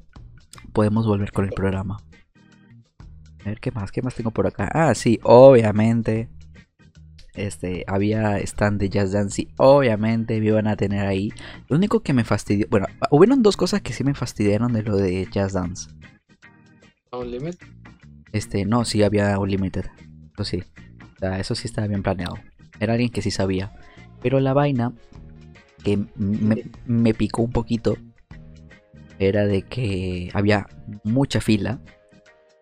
podemos volver con el programa. A ver, ¿qué más? ¿Qué más tengo por acá? Ah, sí, obviamente. Este, había stand de Jazz Dance y obviamente me iban a tener ahí. Lo único que me fastidió, bueno, hubieron dos cosas que sí me fastidiaron de lo de Jazz Dance. ¿A un limit? Este, no, sí había Unlimited. Eso sí. O sea, eso sí estaba bien planeado. Era alguien que sí sabía. Pero la vaina que me picó un poquito era de que había mucha fila.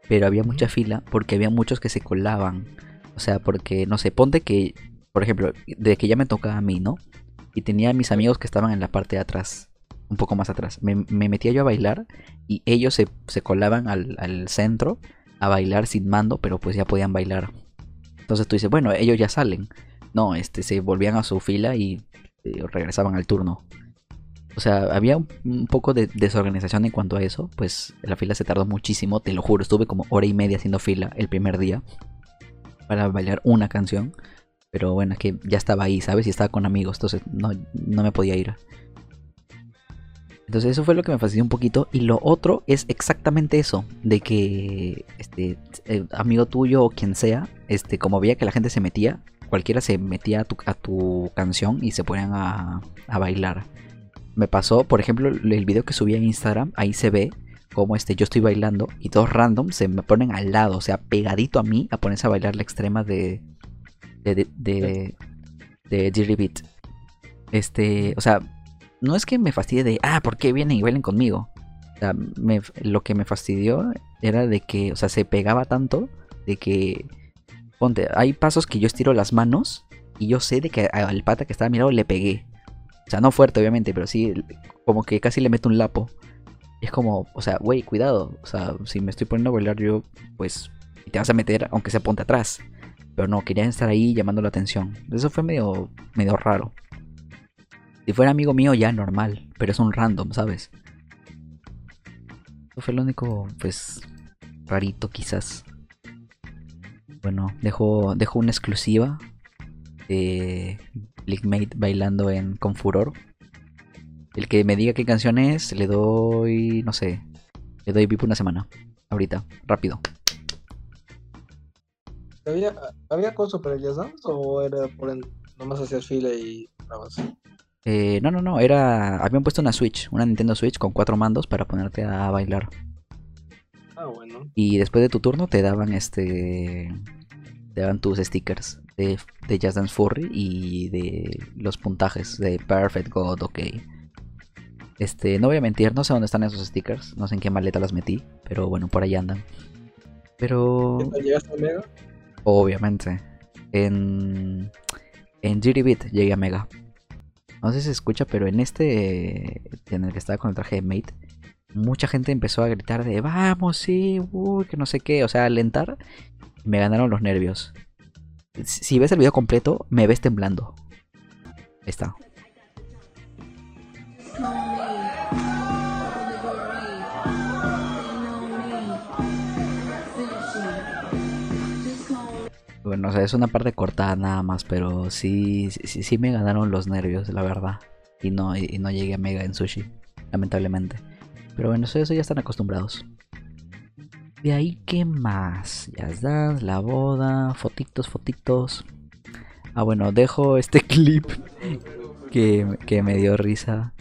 Pero había mucha fila porque había muchos que se colaban. O sea, porque, no sé, ponte que, por ejemplo, de que ya me tocaba a mí, ¿no? Y tenía a mis amigos que estaban en la parte de atrás. Un poco más atrás. Me, me metía yo a bailar y ellos se, se colaban al, al centro a bailar sin mando, pero pues ya podían bailar. Entonces tú dices, bueno, ellos ya salen. No, este, se volvían a su fila y eh, regresaban al turno. O sea, había un, poco de desorganización en cuanto a eso. Pues la fila se tardó muchísimo, te lo juro. Estuve como hora y media haciendo fila el primer día para bailar una canción. Pero bueno, es que ya estaba ahí, ¿sabes? Y estaba con amigos, entonces no, no me podía ir. Entonces eso fue lo que me fastidió un poquito. Y lo otro es exactamente eso. De que este eh, amigo tuyo o quien sea, este, como veía que la gente se metía, cualquiera se metía a tu, a tu canción y se ponían a, a bailar. Me pasó, por ejemplo, el video que subí a Instagram, ahí se ve como este, yo estoy bailando y dos random se me ponen al lado, o sea, pegadito a mí, a ponerse a bailar la extrema de. de. de. de, de Dirty Beat. Este, o sea, no es que me fastidie de, ah, ¿por qué vienen y bailen conmigo? O sea, me- lo que me fastidió era de que, o sea, se pegaba tanto de que, ponte, hay pasos que yo estiro las manos y yo sé de que al pata que estaba a mi lado le pegué. O sea, no fuerte, obviamente, pero sí, como que casi le meto un lapo. Y es como, o sea, güey, cuidado. O sea, si me estoy poniendo a bailar yo, pues, y te vas a meter, aunque sea ponte atrás. Pero no, querían estar ahí llamando la atención. Eso fue medio, medio raro. Si fuera amigo mío ya normal, pero es un random, ¿sabes? Eso fue lo único, pues, rarito quizás. Bueno, dejo, dejo una exclusiva de Leaguemate bailando en Con Furor. El que me diga qué canción es, le doy, no sé, le doy VIP una semana. Ahorita, rápido. ¿Había, ¿Había costo para el Jazz Dance o era por en, nomás hacías fila y estabas? Eh, no, no, no, era. Habían puesto una Switch, una Nintendo Switch con cuatro mandos para ponerte a bailar. Ah, bueno. Y después de tu turno te daban este. Te daban tus stickers de, de Just Dance Furry y de los puntajes de Perfect God, ok. Este, no voy a mentir, no sé dónde están esos stickers, no sé en qué maleta las metí, pero bueno, por ahí andan. Pero ¿Qué tal llegaste a Mega? Obviamente. en, en Beat llegué a Mega. No sé si se escucha, pero en este, en el que estaba con el traje de Mate, mucha gente empezó a gritar de vamos, sí, uy, que no sé qué, o sea, alentar. Me ganaron los nervios. Si ves el video completo, me ves temblando. Ahí está. Bueno, o sea, es una parte cortada nada más, pero sí, sí, sí me ganaron los nervios, la verdad. Y no, y no llegué a Mega en sushi, lamentablemente. Pero bueno, eso, eso ya están acostumbrados. De ahí, ¿qué más? Jazz Dance, la boda, fotitos, fotitos. Ah, bueno, dejo este (laughs) clip que, que me dio risa.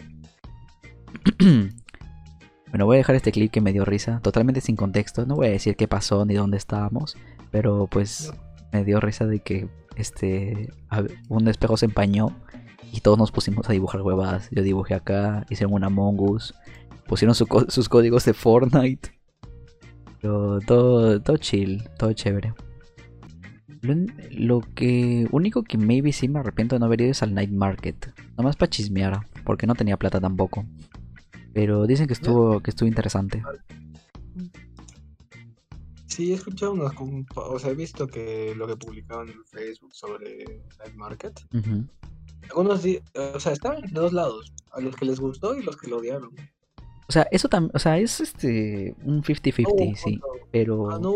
(clears throat) bueno, voy a dejar este clip que me dio risa, totalmente sin contexto. No voy a decir qué pasó ni dónde estábamos, pero pues me dio risa de que este un espejo se empañó y todos nos pusimos a dibujar huevadas. Yo dibujé acá, hicieron una mongoose, pusieron sus códigos de Fortnite. Pero todo, todo chill, todo chévere. Lo, lo que único que maybe sí me arrepiento de no haber ido es al Night Market. Nomás para chismear, porque no tenía plata tampoco. Pero dicen que estuvo, que estuvo interesante. Sí, he escuchado com- o sea, he visto que lo que publicaban en Facebook sobre Night Market. Ujú. Algunos, di- o sea, estaban de dos lados, a los que les gustó y los que lo odiaron. O sea, eso también, o sea, es este un 50-50, No hubo un sí, punto- pero ah, no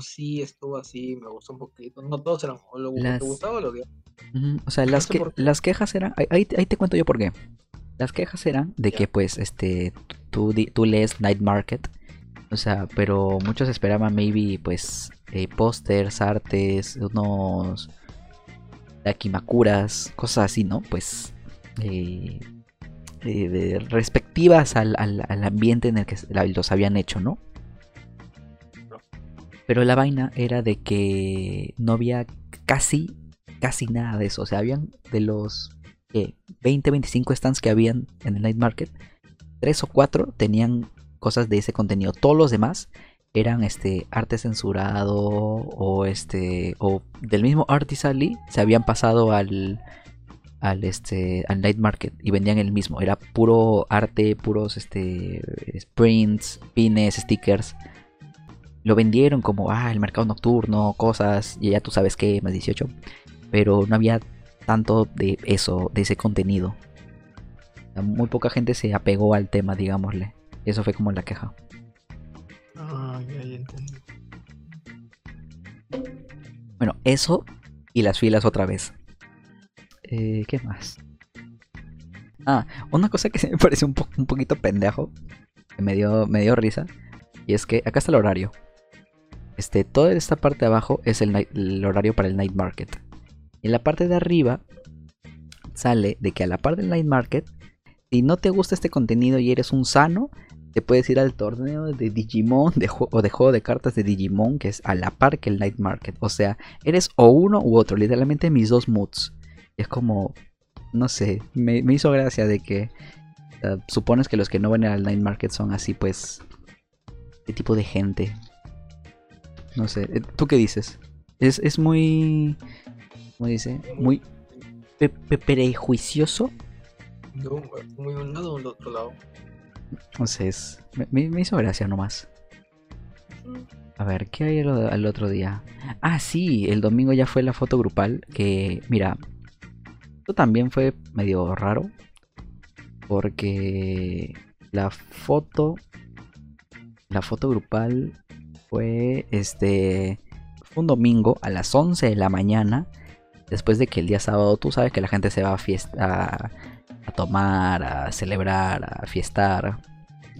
sí, estuvo así, me gustó un poquito. No todos eran, lo, Las- te gustaba o lo. Ujú, O sea, las, sé que, las quejas eran. Ahí, ahí- te cuento yo por qué. Las quejas eran de que, pues, este. Tú, tú lees Night Market. O sea, pero muchos esperaban, maybe, pues, eh, pósters, artes, unos. Dakimakuras, cosas así, ¿no? Pues. eh, respectivas al, al- ambiente en el que los habían hecho, ¿no? Pero la vaina era de que no había casi casi nada de eso. O sea, habían de los ¿qué? 20, 25 stands que habían en el night market, 3 o 4 tenían cosas de ese contenido. Todos los demás eran este arte censurado o este o del mismo Artisally se habían pasado al al este al night market y vendían el mismo, era puro arte, puros este sprints, pines, stickers. Lo vendieron como ah, el mercado nocturno, cosas, y ya tú sabes que más 18 pero no había tanto de eso, de ese contenido. Muy poca gente se apegó al tema, digámosle. Eso fue como la queja. Ah, ya, ya entendí. Bueno, eso y las filas otra vez. Eh, ¿Qué más? Ah, una cosa que se (laughs) me pareció un, po- un poquito pendejo, que me dio, me dio risa, y es que acá está el horario. Este, toda esta parte de abajo es el, horario para el night market. Y en la parte de arriba sale de que a la par del night market, si no te gusta este contenido y eres un sano, te puedes ir al torneo de Digimon o de juego de cartas de Digimon, que es a la par que el night market. O sea, eres o uno u otro, literalmente mis dos moods. Es como, no sé, me, me hizo gracia de que sea, supones que los que no van al night market son así, pues, ¿qué tipo de gente? No sé, eh, ¿tú qué dices? Es, es muy, ¿cómo dice? Muy pe- pe- prejuicioso. De muy un lado o del otro lado. Entonces, me, me- hizo gracia nomás. A ver, ¿qué hay al, al otro día? Ah, sí, el domingo ya fue la foto grupal. Que, mira, esto también fue medio raro. Porque la foto. La foto grupal fue este. Fue un domingo a las 11 de la mañana. Después de que el día sábado, tú sabes que la gente se va a fiesta. A tomar, a celebrar, a fiestar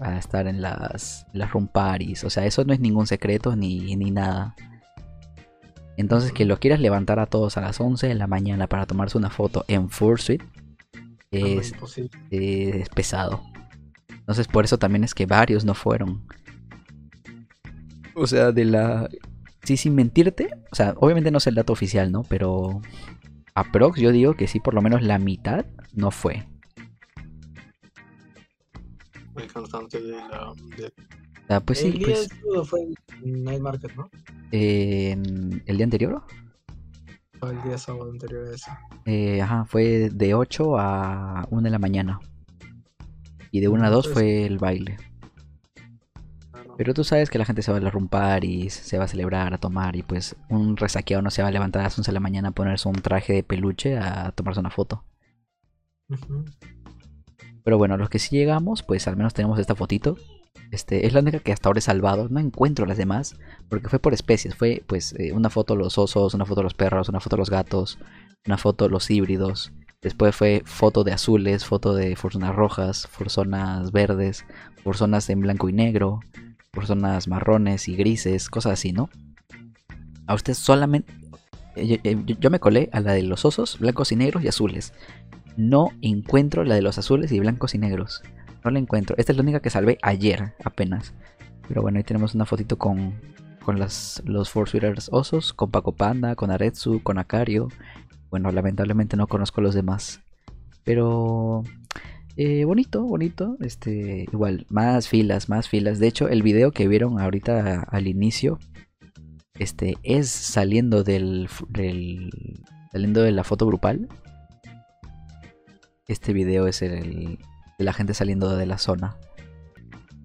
a estar en las, las room parties. O sea, eso no es ningún secreto ni, ni nada. Entonces, que lo quieras levantar a todos a las 11 de la mañana para tomarse una foto en Fursuit es, imposible. es pesado. Entonces, por eso también es que varios no fueron. O sea, de la. Sí, sin mentirte. O sea, obviamente no es el dato oficial, ¿no? Pero. Aprox, yo digo que sí, por lo menos la mitad no fue. Muy constante de la. de- O sea, pues sí, el día pues. fue el Night Market, ¿no? en ¿El día anterior? Fue el día sábado anterior a eso. Eh, ajá, fue de 8 a 1 de la mañana. Y de 1 a 2 Pues- fue el baile. Pero tú sabes que la gente se va a rumpar y se va a celebrar, a tomar. Y pues un resaqueado no se va a levantar a las 11 de la mañana a ponerse un traje de peluche a tomarse una foto. Pero bueno, los que sí llegamos, pues al menos tenemos esta fotito. Este, es la única que hasta ahora he salvado. No encuentro las demás. Porque fue por especies. Fue pues eh, una foto de los osos, una foto de los perros, una foto de los gatos, una foto de los híbridos. Después fue foto de azules, foto de forzonas rojas, forzonas verdes, forzonas en blanco y negro, forzonas marrones y grises, cosas así, ¿no? A usted solamente... eh, eh, Yo, yo me colé a la de los osos, blancos y negros y azules. No encuentro la de los azules y blancos y negros. No la encuentro. Esta es la única que salvé ayer apenas. Pero bueno, ahí tenemos una fotito con, con las, los Four Sweaters osos, con Paco Panda, con Aretsu, con Acario. Bueno, lamentablemente no conozco los demás. Pero eh, bonito, bonito. Este, igual, más filas, más filas. De hecho, el video que vieron ahorita al inicio, este, es saliendo del, del saliendo de la foto grupal. Este video es el de la gente saliendo de la zona.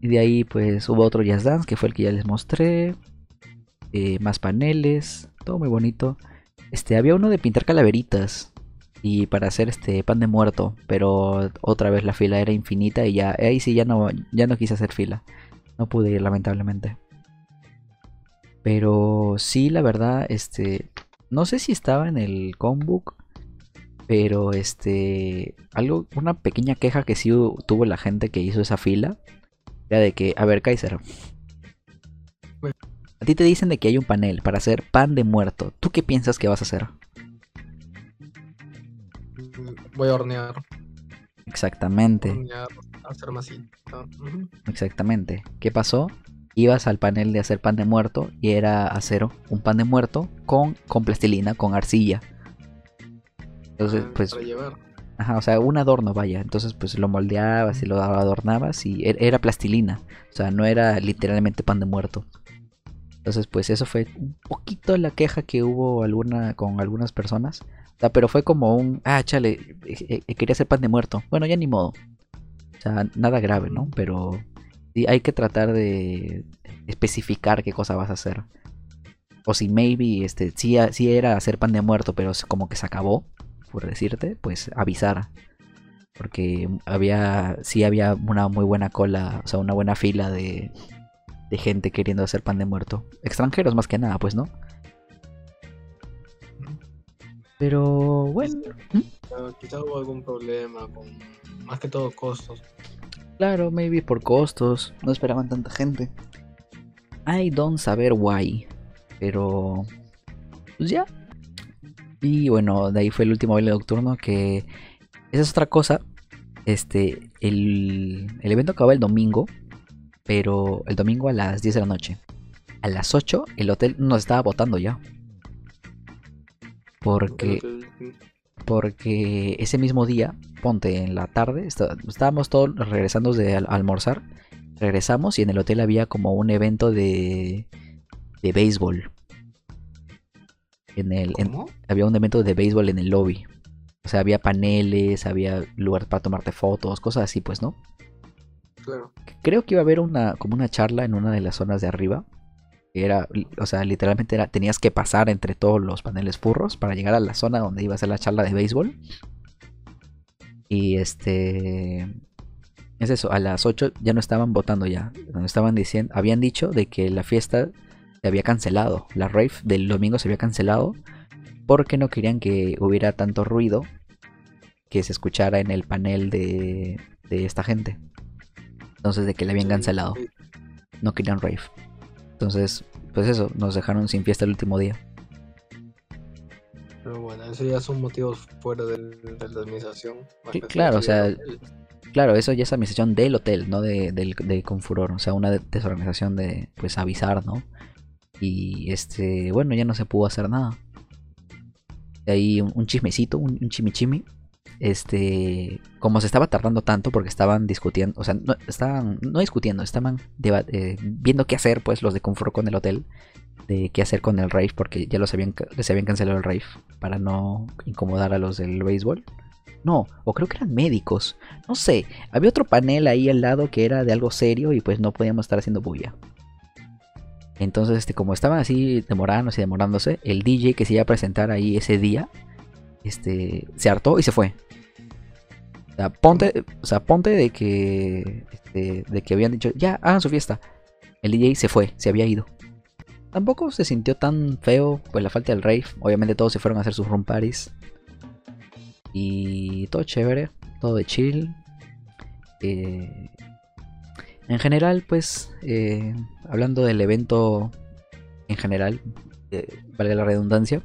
Y de ahí, pues, hubo otro Jazz Dance que fue el que ya les mostré. Eh, más paneles, todo muy bonito. Este, había uno de pintar calaveritas y para hacer este pan de muerto, pero otra vez la fila era infinita y ya ahí sí ya no ya no quise hacer fila. No pude ir lamentablemente. Pero sí, la verdad, este no sé si estaba en el combook, pero este algo una pequeña queja que sí tuvo la gente que hizo esa fila era de que, a ver, Kaiser, a ti te dicen de que hay un panel para hacer pan de muerto. ¿Tú qué piensas que vas a hacer? Mm, Voy a hornear. Exactamente. Hornear, hacer masita. Exactamente. ¿Qué pasó? Ibas al panel de hacer pan de muerto y era hacer un pan de muerto con, con plastilina, con arcilla. Entonces, Ah, pues, Para llevar. ajá, o sea, un adorno, vaya. Entonces, pues lo moldeabas y lo adornabas y er- era plastilina. O sea, no era literalmente pan de muerto. Entonces, pues eso fue un poquito la queja que hubo alguna con algunas personas. O sea, pero fue como un, ah, chale, eh, eh, quería hacer pan de muerto. Bueno, ya ni modo. O sea, nada grave, ¿no? Pero sí hay que tratar de especificar qué cosa vas a hacer. O si maybe este sí, sí era hacer pan de muerto, pero como que se acabó, por decirte, pues avisar. Porque había sí había una muy buena cola, o sea, una buena fila de, de gente queriendo hacer pan de muerto. Extranjeros más que nada, pues, ¿no? Pero bueno, Ah, Quizá hubo algún problema con más que todo costos. Claro, maybe por costos. No esperaban tanta gente. I don't saber why. Pero. Pues ya. Y bueno, de ahí fue el último baile nocturno. Que. Esa es otra cosa. Este. El, el evento acababa el domingo. Pero el domingo a las 10 de la noche. A las 8 el hotel nos estaba votando ya. Porque porque ese mismo día, ponte en la tarde, está- estábamos todos regresando de al- almorzar, regresamos y en el hotel había como un evento de, de béisbol. En el, había un evento de béisbol en el lobby. O sea, había paneles, había lugar para tomarte fotos, cosas así, pues, ¿no? Claro. Creo que iba a haber una, como una charla en una de las zonas de arriba. Era, o sea, literalmente era, tenías que pasar entre todos los paneles furros para llegar a la zona donde iba a ser la charla de béisbol. Y este. Es eso, a las 8 ya no estaban votando ya. No estaban diciendo. Habían dicho de que la fiesta se había cancelado. La rave del domingo se había cancelado. Porque no querían que hubiera tanto ruido que se escuchara en el panel de, de esta gente. Entonces de que le habían cancelado. No querían rave. Entonces, pues eso, nos dejaron sin fiesta el último día. Pero bueno, eso ya son motivos fuera de la administración. Sí, claro, o sea, el- Claro, eso ya es administración del hotel, no de, del, de Confuror. O sea, una de- desorganización de pues avisar, ¿no? Y este, bueno, ya no se pudo hacer nada. De ahí un, chismecito, un, chimichimi. Este, como se estaba tardando tanto porque estaban discutiendo, o sea, no, estaban, no discutiendo, estaban eh, viendo qué hacer, pues, los de Confuror con el hotel. de qué hacer con el rave porque ya los habían, les habían cancelado el rave para no incomodar a los del béisbol. No, o creo que eran médicos. No sé, había otro panel ahí al lado que era de algo serio y pues no podíamos estar haciendo bulla. Entonces, este, como estaban así demorándose y demorándose, el DJ que se iba a presentar ahí ese día, este, se hartó y se fue. O sea, ponte, o sea, ponte de que, este, de que habían dicho, ya, hagan su fiesta. El DJ se fue, se había ido. Tampoco se sintió tan feo, pues la falta del rave. Obviamente todos se fueron a hacer sus room parties. Y todo chévere, todo de chill. Eh, en general, pues, eh, hablando del evento en general, eh, vale la redundancia,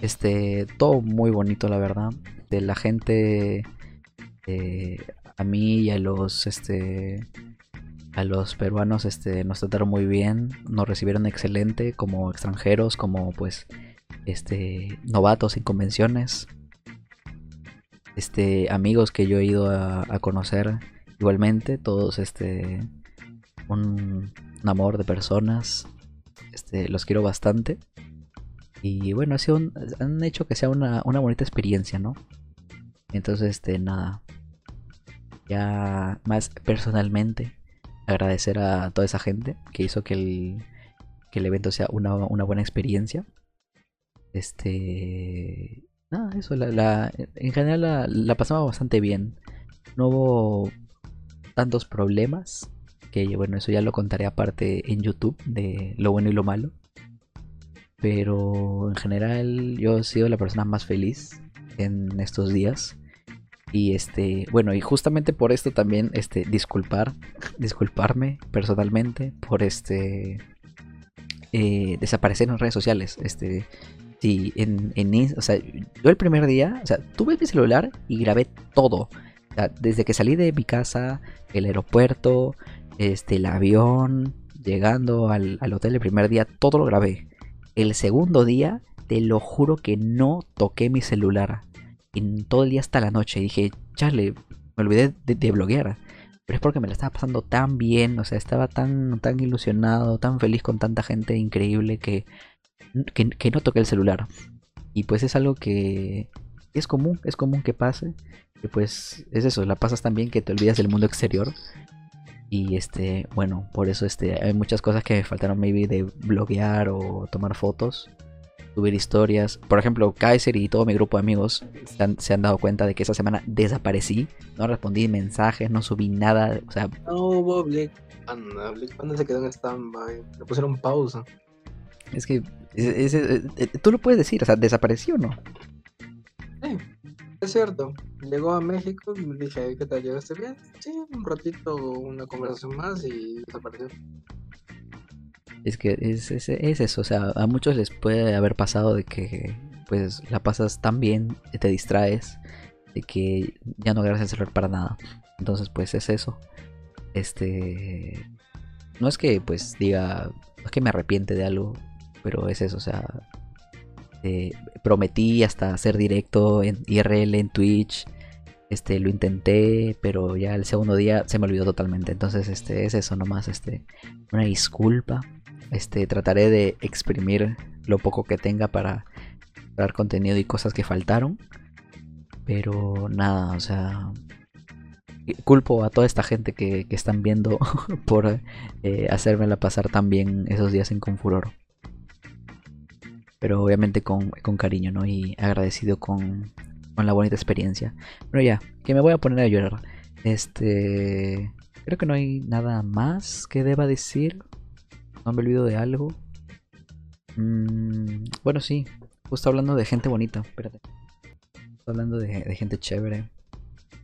este, todo muy bonito, la verdad. De la gente, eh, a mí y a los, este, a los peruanos, este, nos trataron muy bien, nos recibieron excelente, como extranjeros, como, pues, este, novatos en convenciones este amigos que yo he ido a, a conocer igualmente todos este un, amor de personas este los quiero bastante. Y bueno ha sido un- han hecho que sea una, una bonita experiencia no entonces este nada. Ya más personalmente agradecer a toda esa gente que hizo que el que el evento sea una, una buena experiencia. Este Nada, eso, la, la- en general la, la pasamos bastante bien. No hubo tantos problemas, que bueno, eso ya lo contaré aparte en YouTube, de lo bueno y lo malo. Pero en general yo he sido la persona más feliz en estos días. Y este, bueno, y justamente por esto también, este, disculpar, disculparme personalmente por este, eh, desaparecer en redes sociales. Este, Sí, en, en o sea, yo el primer día, o sea, tuve mi celular y grabé todo. Desde que salí de mi casa, el aeropuerto, este, el avión, llegando al, hotel el primer día, todo lo grabé. El segundo día, te lo juro que no toqué mi celular. En todo el día hasta la noche. Dije, chale, me olvidé de, de bloguear. Pero es porque me la estaba pasando tan bien, o sea, estaba tan, tan ilusionado, tan feliz con tanta gente increíble que que, no toque el celular. Y pues es algo que es común, es común que pase. Que pues es eso, la pasas tan bien que te olvidas del mundo exterior. Y este, bueno, por eso este, hay muchas cosas que me faltaron maybe de bloguear o tomar fotos, subir historias. Por ejemplo, Kaiser y todo mi grupo de amigos se han, se han dado cuenta de que esa semana desaparecí. No respondí mensajes, no subí nada. O sea, No hubo Black Panda. Black Panda se quedó en stand-by. Le pusieron pausa. es que es- es- es- eh, tú lo puedes decir, o sea, desapareció o no. Sí, es cierto. Llegó a México y dije, ¿qué tal? ¿Llegaste bien? Sí, un ratito, una conversación más y desapareció. Es que es, es, es eso, o sea, a muchos les puede haber pasado de que pues la pasas tan bien, te distraes, de que ya no agarras el celular para nada. Entonces pues es eso. Este... No es que pues diga, es que me arrepiente de algo, pero es eso, o sea... eh, prometí hasta hacer directo en IRL en Twitch. Este, lo intenté, pero ya el segundo día se me olvidó totalmente. Entonces, este, es eso nomás, este, una disculpa. Este, trataré de exprimir lo poco que tenga para dar contenido y cosas que faltaron. Pero nada, o sea, culpo a toda esta gente que, que están viendo (laughs) por eh, hacérmela pasar tan bien esos días en Confuror. Pero obviamente con, con cariño, ¿no? Y agradecido con, con la bonita experiencia. Pero ya, que me voy a poner a llorar. Este. Creo que no hay nada más que deba decir. No me olvido de algo. Mm, bueno, sí. Justo hablando de gente bonita. Espérate. Justo hablando de, de gente chévere.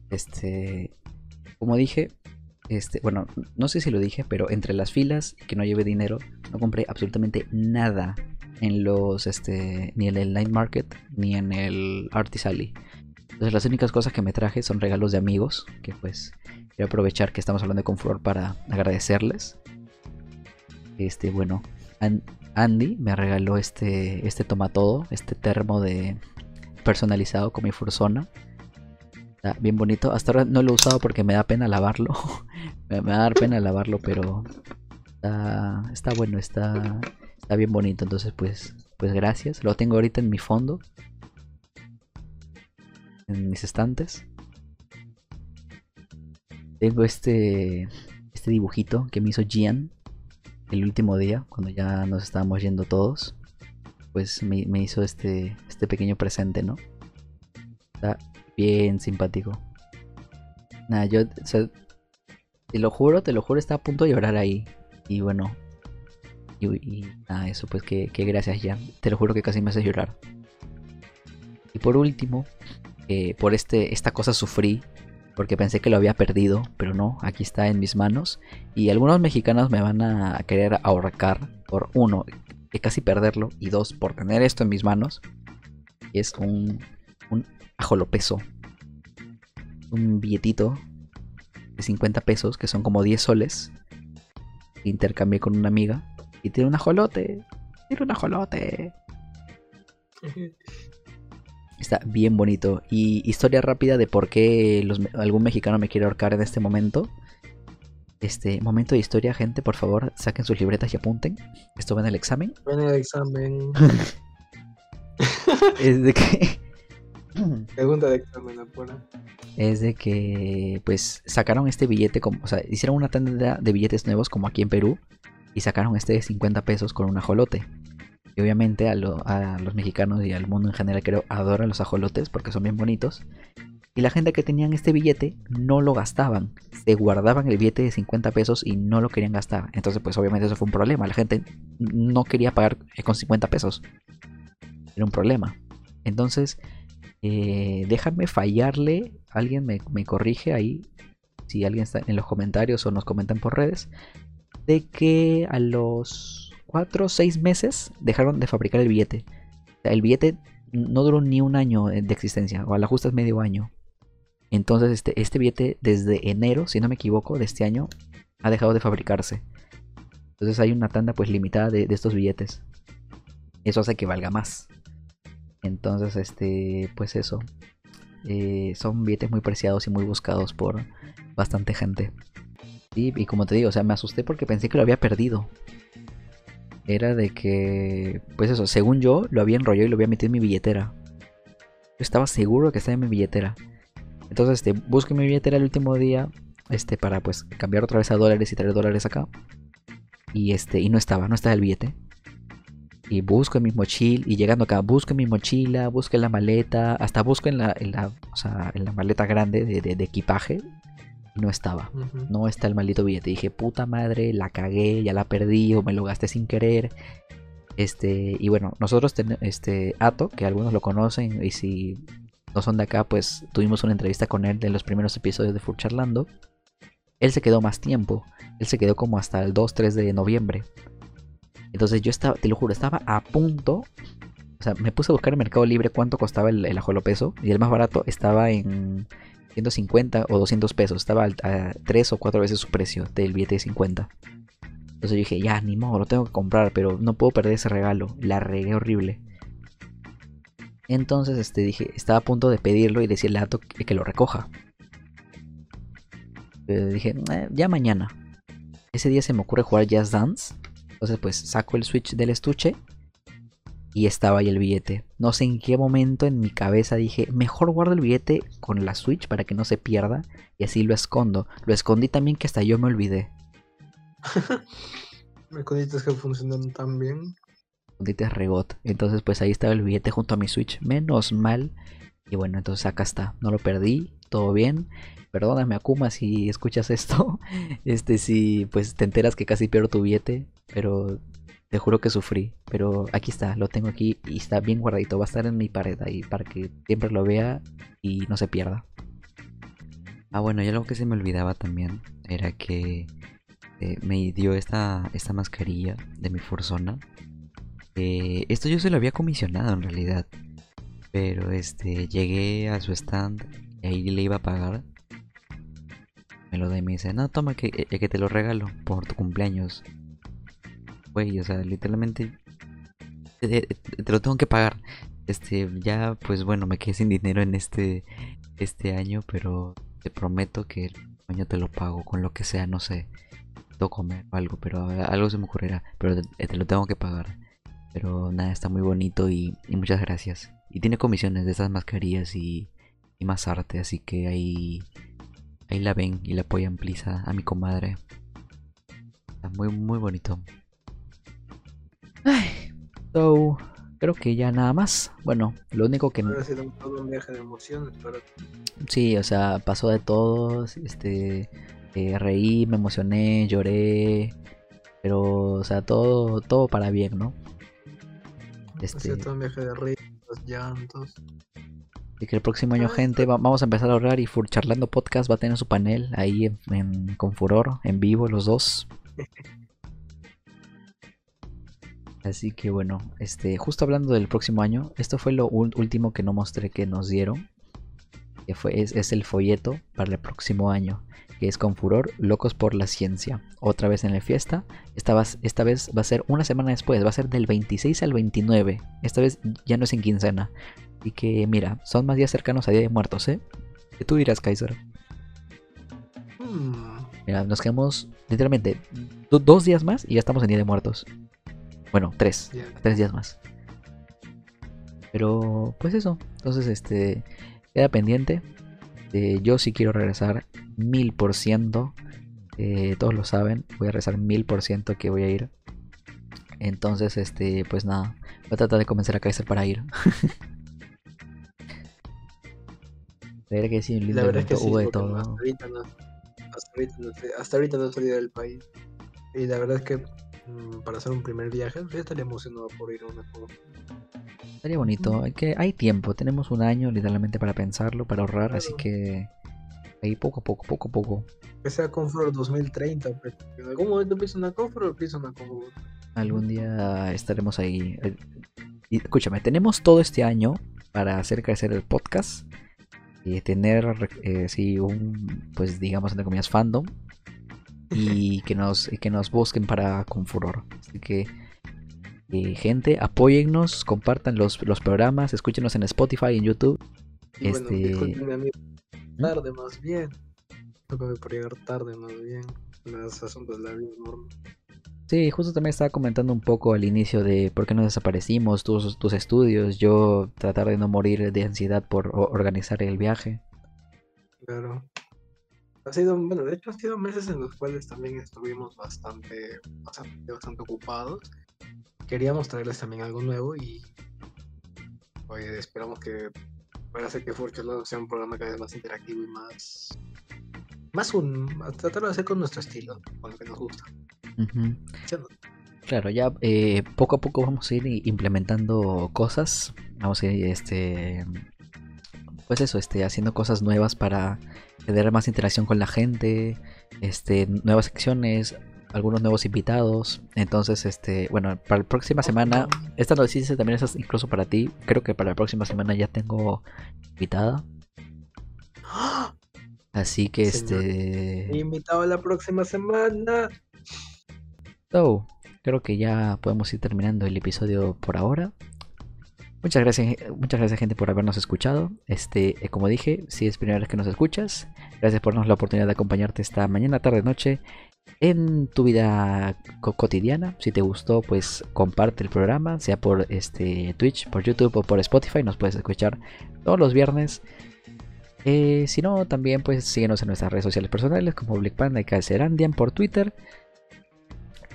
Este. Como dije. Este, bueno, no sé si lo dije, pero entre las filas que no llevé dinero, no compré absolutamente nada en los, este, ni en el Night Market, ni en el Artisali. Entonces las únicas cosas que me traje son regalos de amigos, que pues quiero aprovechar que estamos hablando con Flor para agradecerles. Este, bueno, An- Andy me regaló este, este tomatodo, este termo de personalizado con mi fursona. Está bien bonito. Hasta ahora no lo he usado porque me da pena lavarlo. (laughs) me, me va a dar pena lavarlo, pero está, está bueno, está, Está bien bonito, entonces pues, pues gracias. Lo tengo ahorita en mi fondo. En mis estantes. Tengo este, este dibujito que me hizo Gian el último día, cuando ya nos estábamos yendo todos. Pues me, me hizo este, este pequeño presente, ¿no? Está bien simpático. Nada, yo, o sea, te lo juro, te lo juro, estaba a punto de llorar ahí. Y bueno, y, y nada, eso pues que, que gracias ya. Te lo juro que casi me hace llorar. Y por último, eh, por este, esta cosa sufrí. Porque pensé que lo había perdido, pero no, aquí está en mis manos. Y algunos mexicanos me van a querer ahorcar por uno, que casi perderlo, y dos, por tener esto en mis manos. Es un, un ajolopeso. Un billetito de 50 pesos, que son como 10 soles. Intercambié con una amiga. Y tiene un ajolote. Tiene un ajolote. Está bien bonito. Y historia rápida de por qué los algún mexicano me quiere ahorcar en este momento. Este momento de historia, gente, por favor, saquen sus libretas y apunten. Esto va en el examen. Ven el examen. (laughs) Es de que. (laughs) Pregunta de examen, apura. es de que pues sacaron este billete como, o sea, hicieron una tanda de billetes nuevos como aquí en Perú y sacaron este de 50 pesos con un ajolote. Y obviamente a, lo- a los mexicanos y al mundo en general creo adoran los ajolotes porque son bien bonitos. Y la gente que tenían este billete no lo gastaban. Se guardaban el billete de 50 pesos y no lo querían gastar. Entonces pues obviamente eso fue un problema. La gente no quería pagar eh, con 50 pesos. Era un problema. Entonces eh, déjame fallarle. Alguien me corrige ahí. Si alguien está en los comentarios o nos comentan por redes. De que a los 4 o 6 meses dejaron de fabricar el billete. O sea, el billete no duró ni un año de existencia. O a la justa es medio año. Entonces este, este billete desde enero, si no me equivoco, de este año ha dejado de fabricarse. Entonces hay una tanda pues limitada de, de estos billetes. Eso hace que valga más. Entonces, este, pues eso. Eh, son billetes muy preciados y muy buscados por bastante gente. Y, como te digo, o sea, me asusté porque pensé que lo había perdido. Era de que, pues eso, según yo, lo había enrollado y lo había metido en mi billetera. Yo estaba seguro que estaba en mi billetera. Entonces, este, en mi billetera el último día, este, para pues cambiar otra vez a dólares y traer dólares acá. Y este, y no estaba, no estaba el billete y busco en mi mochila y llegando acá busco en mi mochila busco en la maleta hasta busco en la, en la, o sea, en la maleta grande de, de- de equipaje y no estaba. No está el maldito billete. Dije puta madre la cagué ya la perdí o me lo gasté sin querer este y bueno nosotros tenemos este Ato que algunos lo conocen y si no son de acá pues tuvimos una entrevista con él en los primeros episodios de Fur Charlando. Él se quedó más tiempo. Él se quedó como hasta el 2-3 de noviembre. Entonces yo estaba, te lo juro, estaba a punto. O sea, me puse a buscar en Mercado Libre cuánto costaba el, el ajolopeso. Y el más barato estaba en 150 o 200 pesos. Estaba a 3 o 4 veces su precio del billete de 50. Entonces yo dije, ya, ni modo, lo tengo que comprar, pero no puedo perder ese regalo. La regué horrible. Entonces este, dije, estaba a punto de pedirlo y decirle a Ato que, lo recoja. Pero dije, "Eh, ya mañana. Ese día se me ocurre jugar Jazz Dance. Entonces pues saco el switch del estuche y estaba ahí el billete. No sé en qué momento en mi cabeza dije, mejor guardo el billete con la switch para que no se pierda y así lo escondo. Lo escondí también que hasta yo me olvidé. (laughs) Me cositas que funcionan tan bien. Escondite regot. Entonces pues ahí estaba el billete junto a mi switch. Menos mal. Y bueno, entonces acá está. No lo perdí. Todo bien. Perdóname Akuma si escuchas esto. (laughs) Este si pues te enteras que casi pierdo tu billete. Pero te juro que sufrí. Pero aquí está. Lo tengo aquí y está bien guardadito. Va a estar en mi pared ahí para que siempre lo vea y no se pierda. Ah, bueno, y algo que se me olvidaba también era que eh, me dio esta, esta mascarilla de mi Forzona. Eh, esto yo se lo había comisionado en realidad. Pero este, llegué a su stand y ahí le iba a pagar. Me lo da y me dice, no, toma que, que te lo regalo por tu cumpleaños. Güey, o sea, literalmente te, te- te lo tengo que pagar. Este, ya pues bueno, me quedé sin dinero en este, este año, pero te prometo que el año te lo pago con lo que sea, no sé. Que comer o algo, pero algo se me ocurrirá. Pero te, te lo tengo que pagar. Pero nada, está muy bonito y, muchas gracias. Y tiene comisiones de esas mascarillas y, más arte, así que ahí, ahí la ven y la apoyan, please, a, a mi comadre. Está muy, muy bonito. Ay, so, creo que ya nada más. Bueno, lo único que... Ha sido todo un viaje de emociones, pero Sí, o sea, pasó de todo. Este, eh, reí, me emocioné, lloré. Pero, o sea, todo, todo para bien, ¿no? ha Este, sido todo un viaje de risas, llantos. y que el próximo año, Ah, gente, va- vamos a empezar a ahorrar y Fur Charlando Podcast va a tener su panel ahí en, en- con Furor, en vivo, los dos. (laughs) Así que bueno, este, justo hablando del próximo año, esto fue lo último que no mostré que nos dieron. Que fue, es, es el folleto para el próximo año, que es con Furor, Locos por la Ciencia. Otra vez en la fiesta. Esta, va- esta vez va a ser una semana después, va a ser del 26 al 29. Esta vez ya no es en quincena. Así que mira, son más días cercanos a Día de Muertos, ¿eh? ¿Qué tú dirás, Kaiser? Hmm, Mira, nos quedamos literalmente do- dos días más y ya estamos en Día de Muertos. Bueno, tres. Tres días más. Pero, pues eso. Entonces, este. Queda pendiente. Eh, yo sí quiero regresar mil por ciento. eh, todos lo saben. Voy a regresar mil por ciento que voy a ir. Entonces, este, pues nada. Voy a tratar de convencer a Kaiser para ir. (laughs) La verdad que sí, un lindo La verdad es que evento, sí, hubo de todo. hasta ahorita no, hasta ahorita no, sé- hasta ahorita no he salido del país. Y la verdad es que para hacer un primer viaje, yo estaría emocionado por ir a una cosa. Estaría bonito. Hay, que, hay tiempo. Tenemos un año literalmente para pensarlo, para ahorrar. Así Claro. que ahí poco a poco, poco a poco. Que sea Comfort 2030, pues. En algún momento pienso una Comfort o pienso una Comfort. Algún día estaremos ahí. Eh, Y escúchame, tenemos todo este año para hacer crecer el podcast. Y tener, eh, sí, un, pues digamos, entre comillas, fandom. Y que nos, y que nos busquen para con furor. Así que, eh, gente, apóyennos, compartan los, los programas, escúchenos en Spotify, en YouTube. Y bueno, Este- discúlpenme a mí. Tarde más bien. Llegar tarde más bien. Los asuntos de la vida normal. Sí, justo también estaba comentando un poco al inicio de por qué nos desaparecimos, tus, tus estudios, yo tratar de no morir de ansiedad por organizar el viaje. Claro. Ha sido, bueno, de hecho, ha sido meses en los cuales también estuvimos bastante, bastante, bastante ocupados. Queríamos traerles también algo nuevo y oye, esperamos que pueda hacer que Fortune sea un programa cada vez más interactivo y más, más un, tratarlo de hacer con nuestro estilo, con lo que nos gusta. Claro, ya eh, poco a poco vamos a ir implementando cosas, vamos a ir, este, pues eso, este, haciendo cosas nuevas para tener más interacción con la gente, este, nuevas secciones, algunos nuevos invitados. Entonces, este, bueno, para la próxima semana, esta noticia también es incluso para ti. Creo que para la próxima semana ya tengo invitada. (gasps) Así que Señor. este. Invitado a la próxima semana. So, creo que ya podemos ir terminando el episodio por ahora. Muchas gracias, muchas gracias gente por habernos escuchado. Este, eh, como dije, si es primera vez que nos escuchas, gracias por darnos la oportunidad de acompañarte esta mañana, tarde, noche en tu vida co- cotidiana. Si te gustó, pues comparte el programa, sea por este Twitch, por YouTube o por Spotify. Nos puedes escuchar todos los viernes. Eh, si no, también pues síguenos en nuestras redes sociales personales como Black y Calcerandian por Twitter.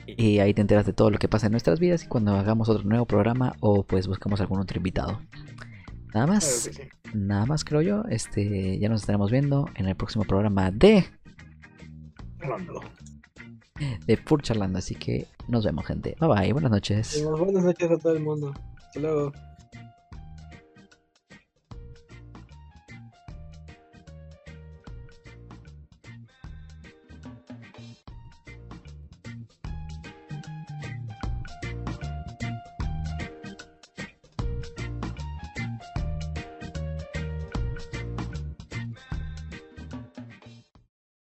Y ahí te enteras de todo lo que pasa en nuestras vidas y cuando hagamos otro nuevo programa o pues buscamos algún otro invitado. Nada más, sí. nada más creo yo. Este, ya nos estaremos viendo en el próximo programa de Rolando. de Fur Charlando. Así que nos vemos, gente. Bye bye, buenas noches. Buenas noches a todo el mundo. Hasta luego.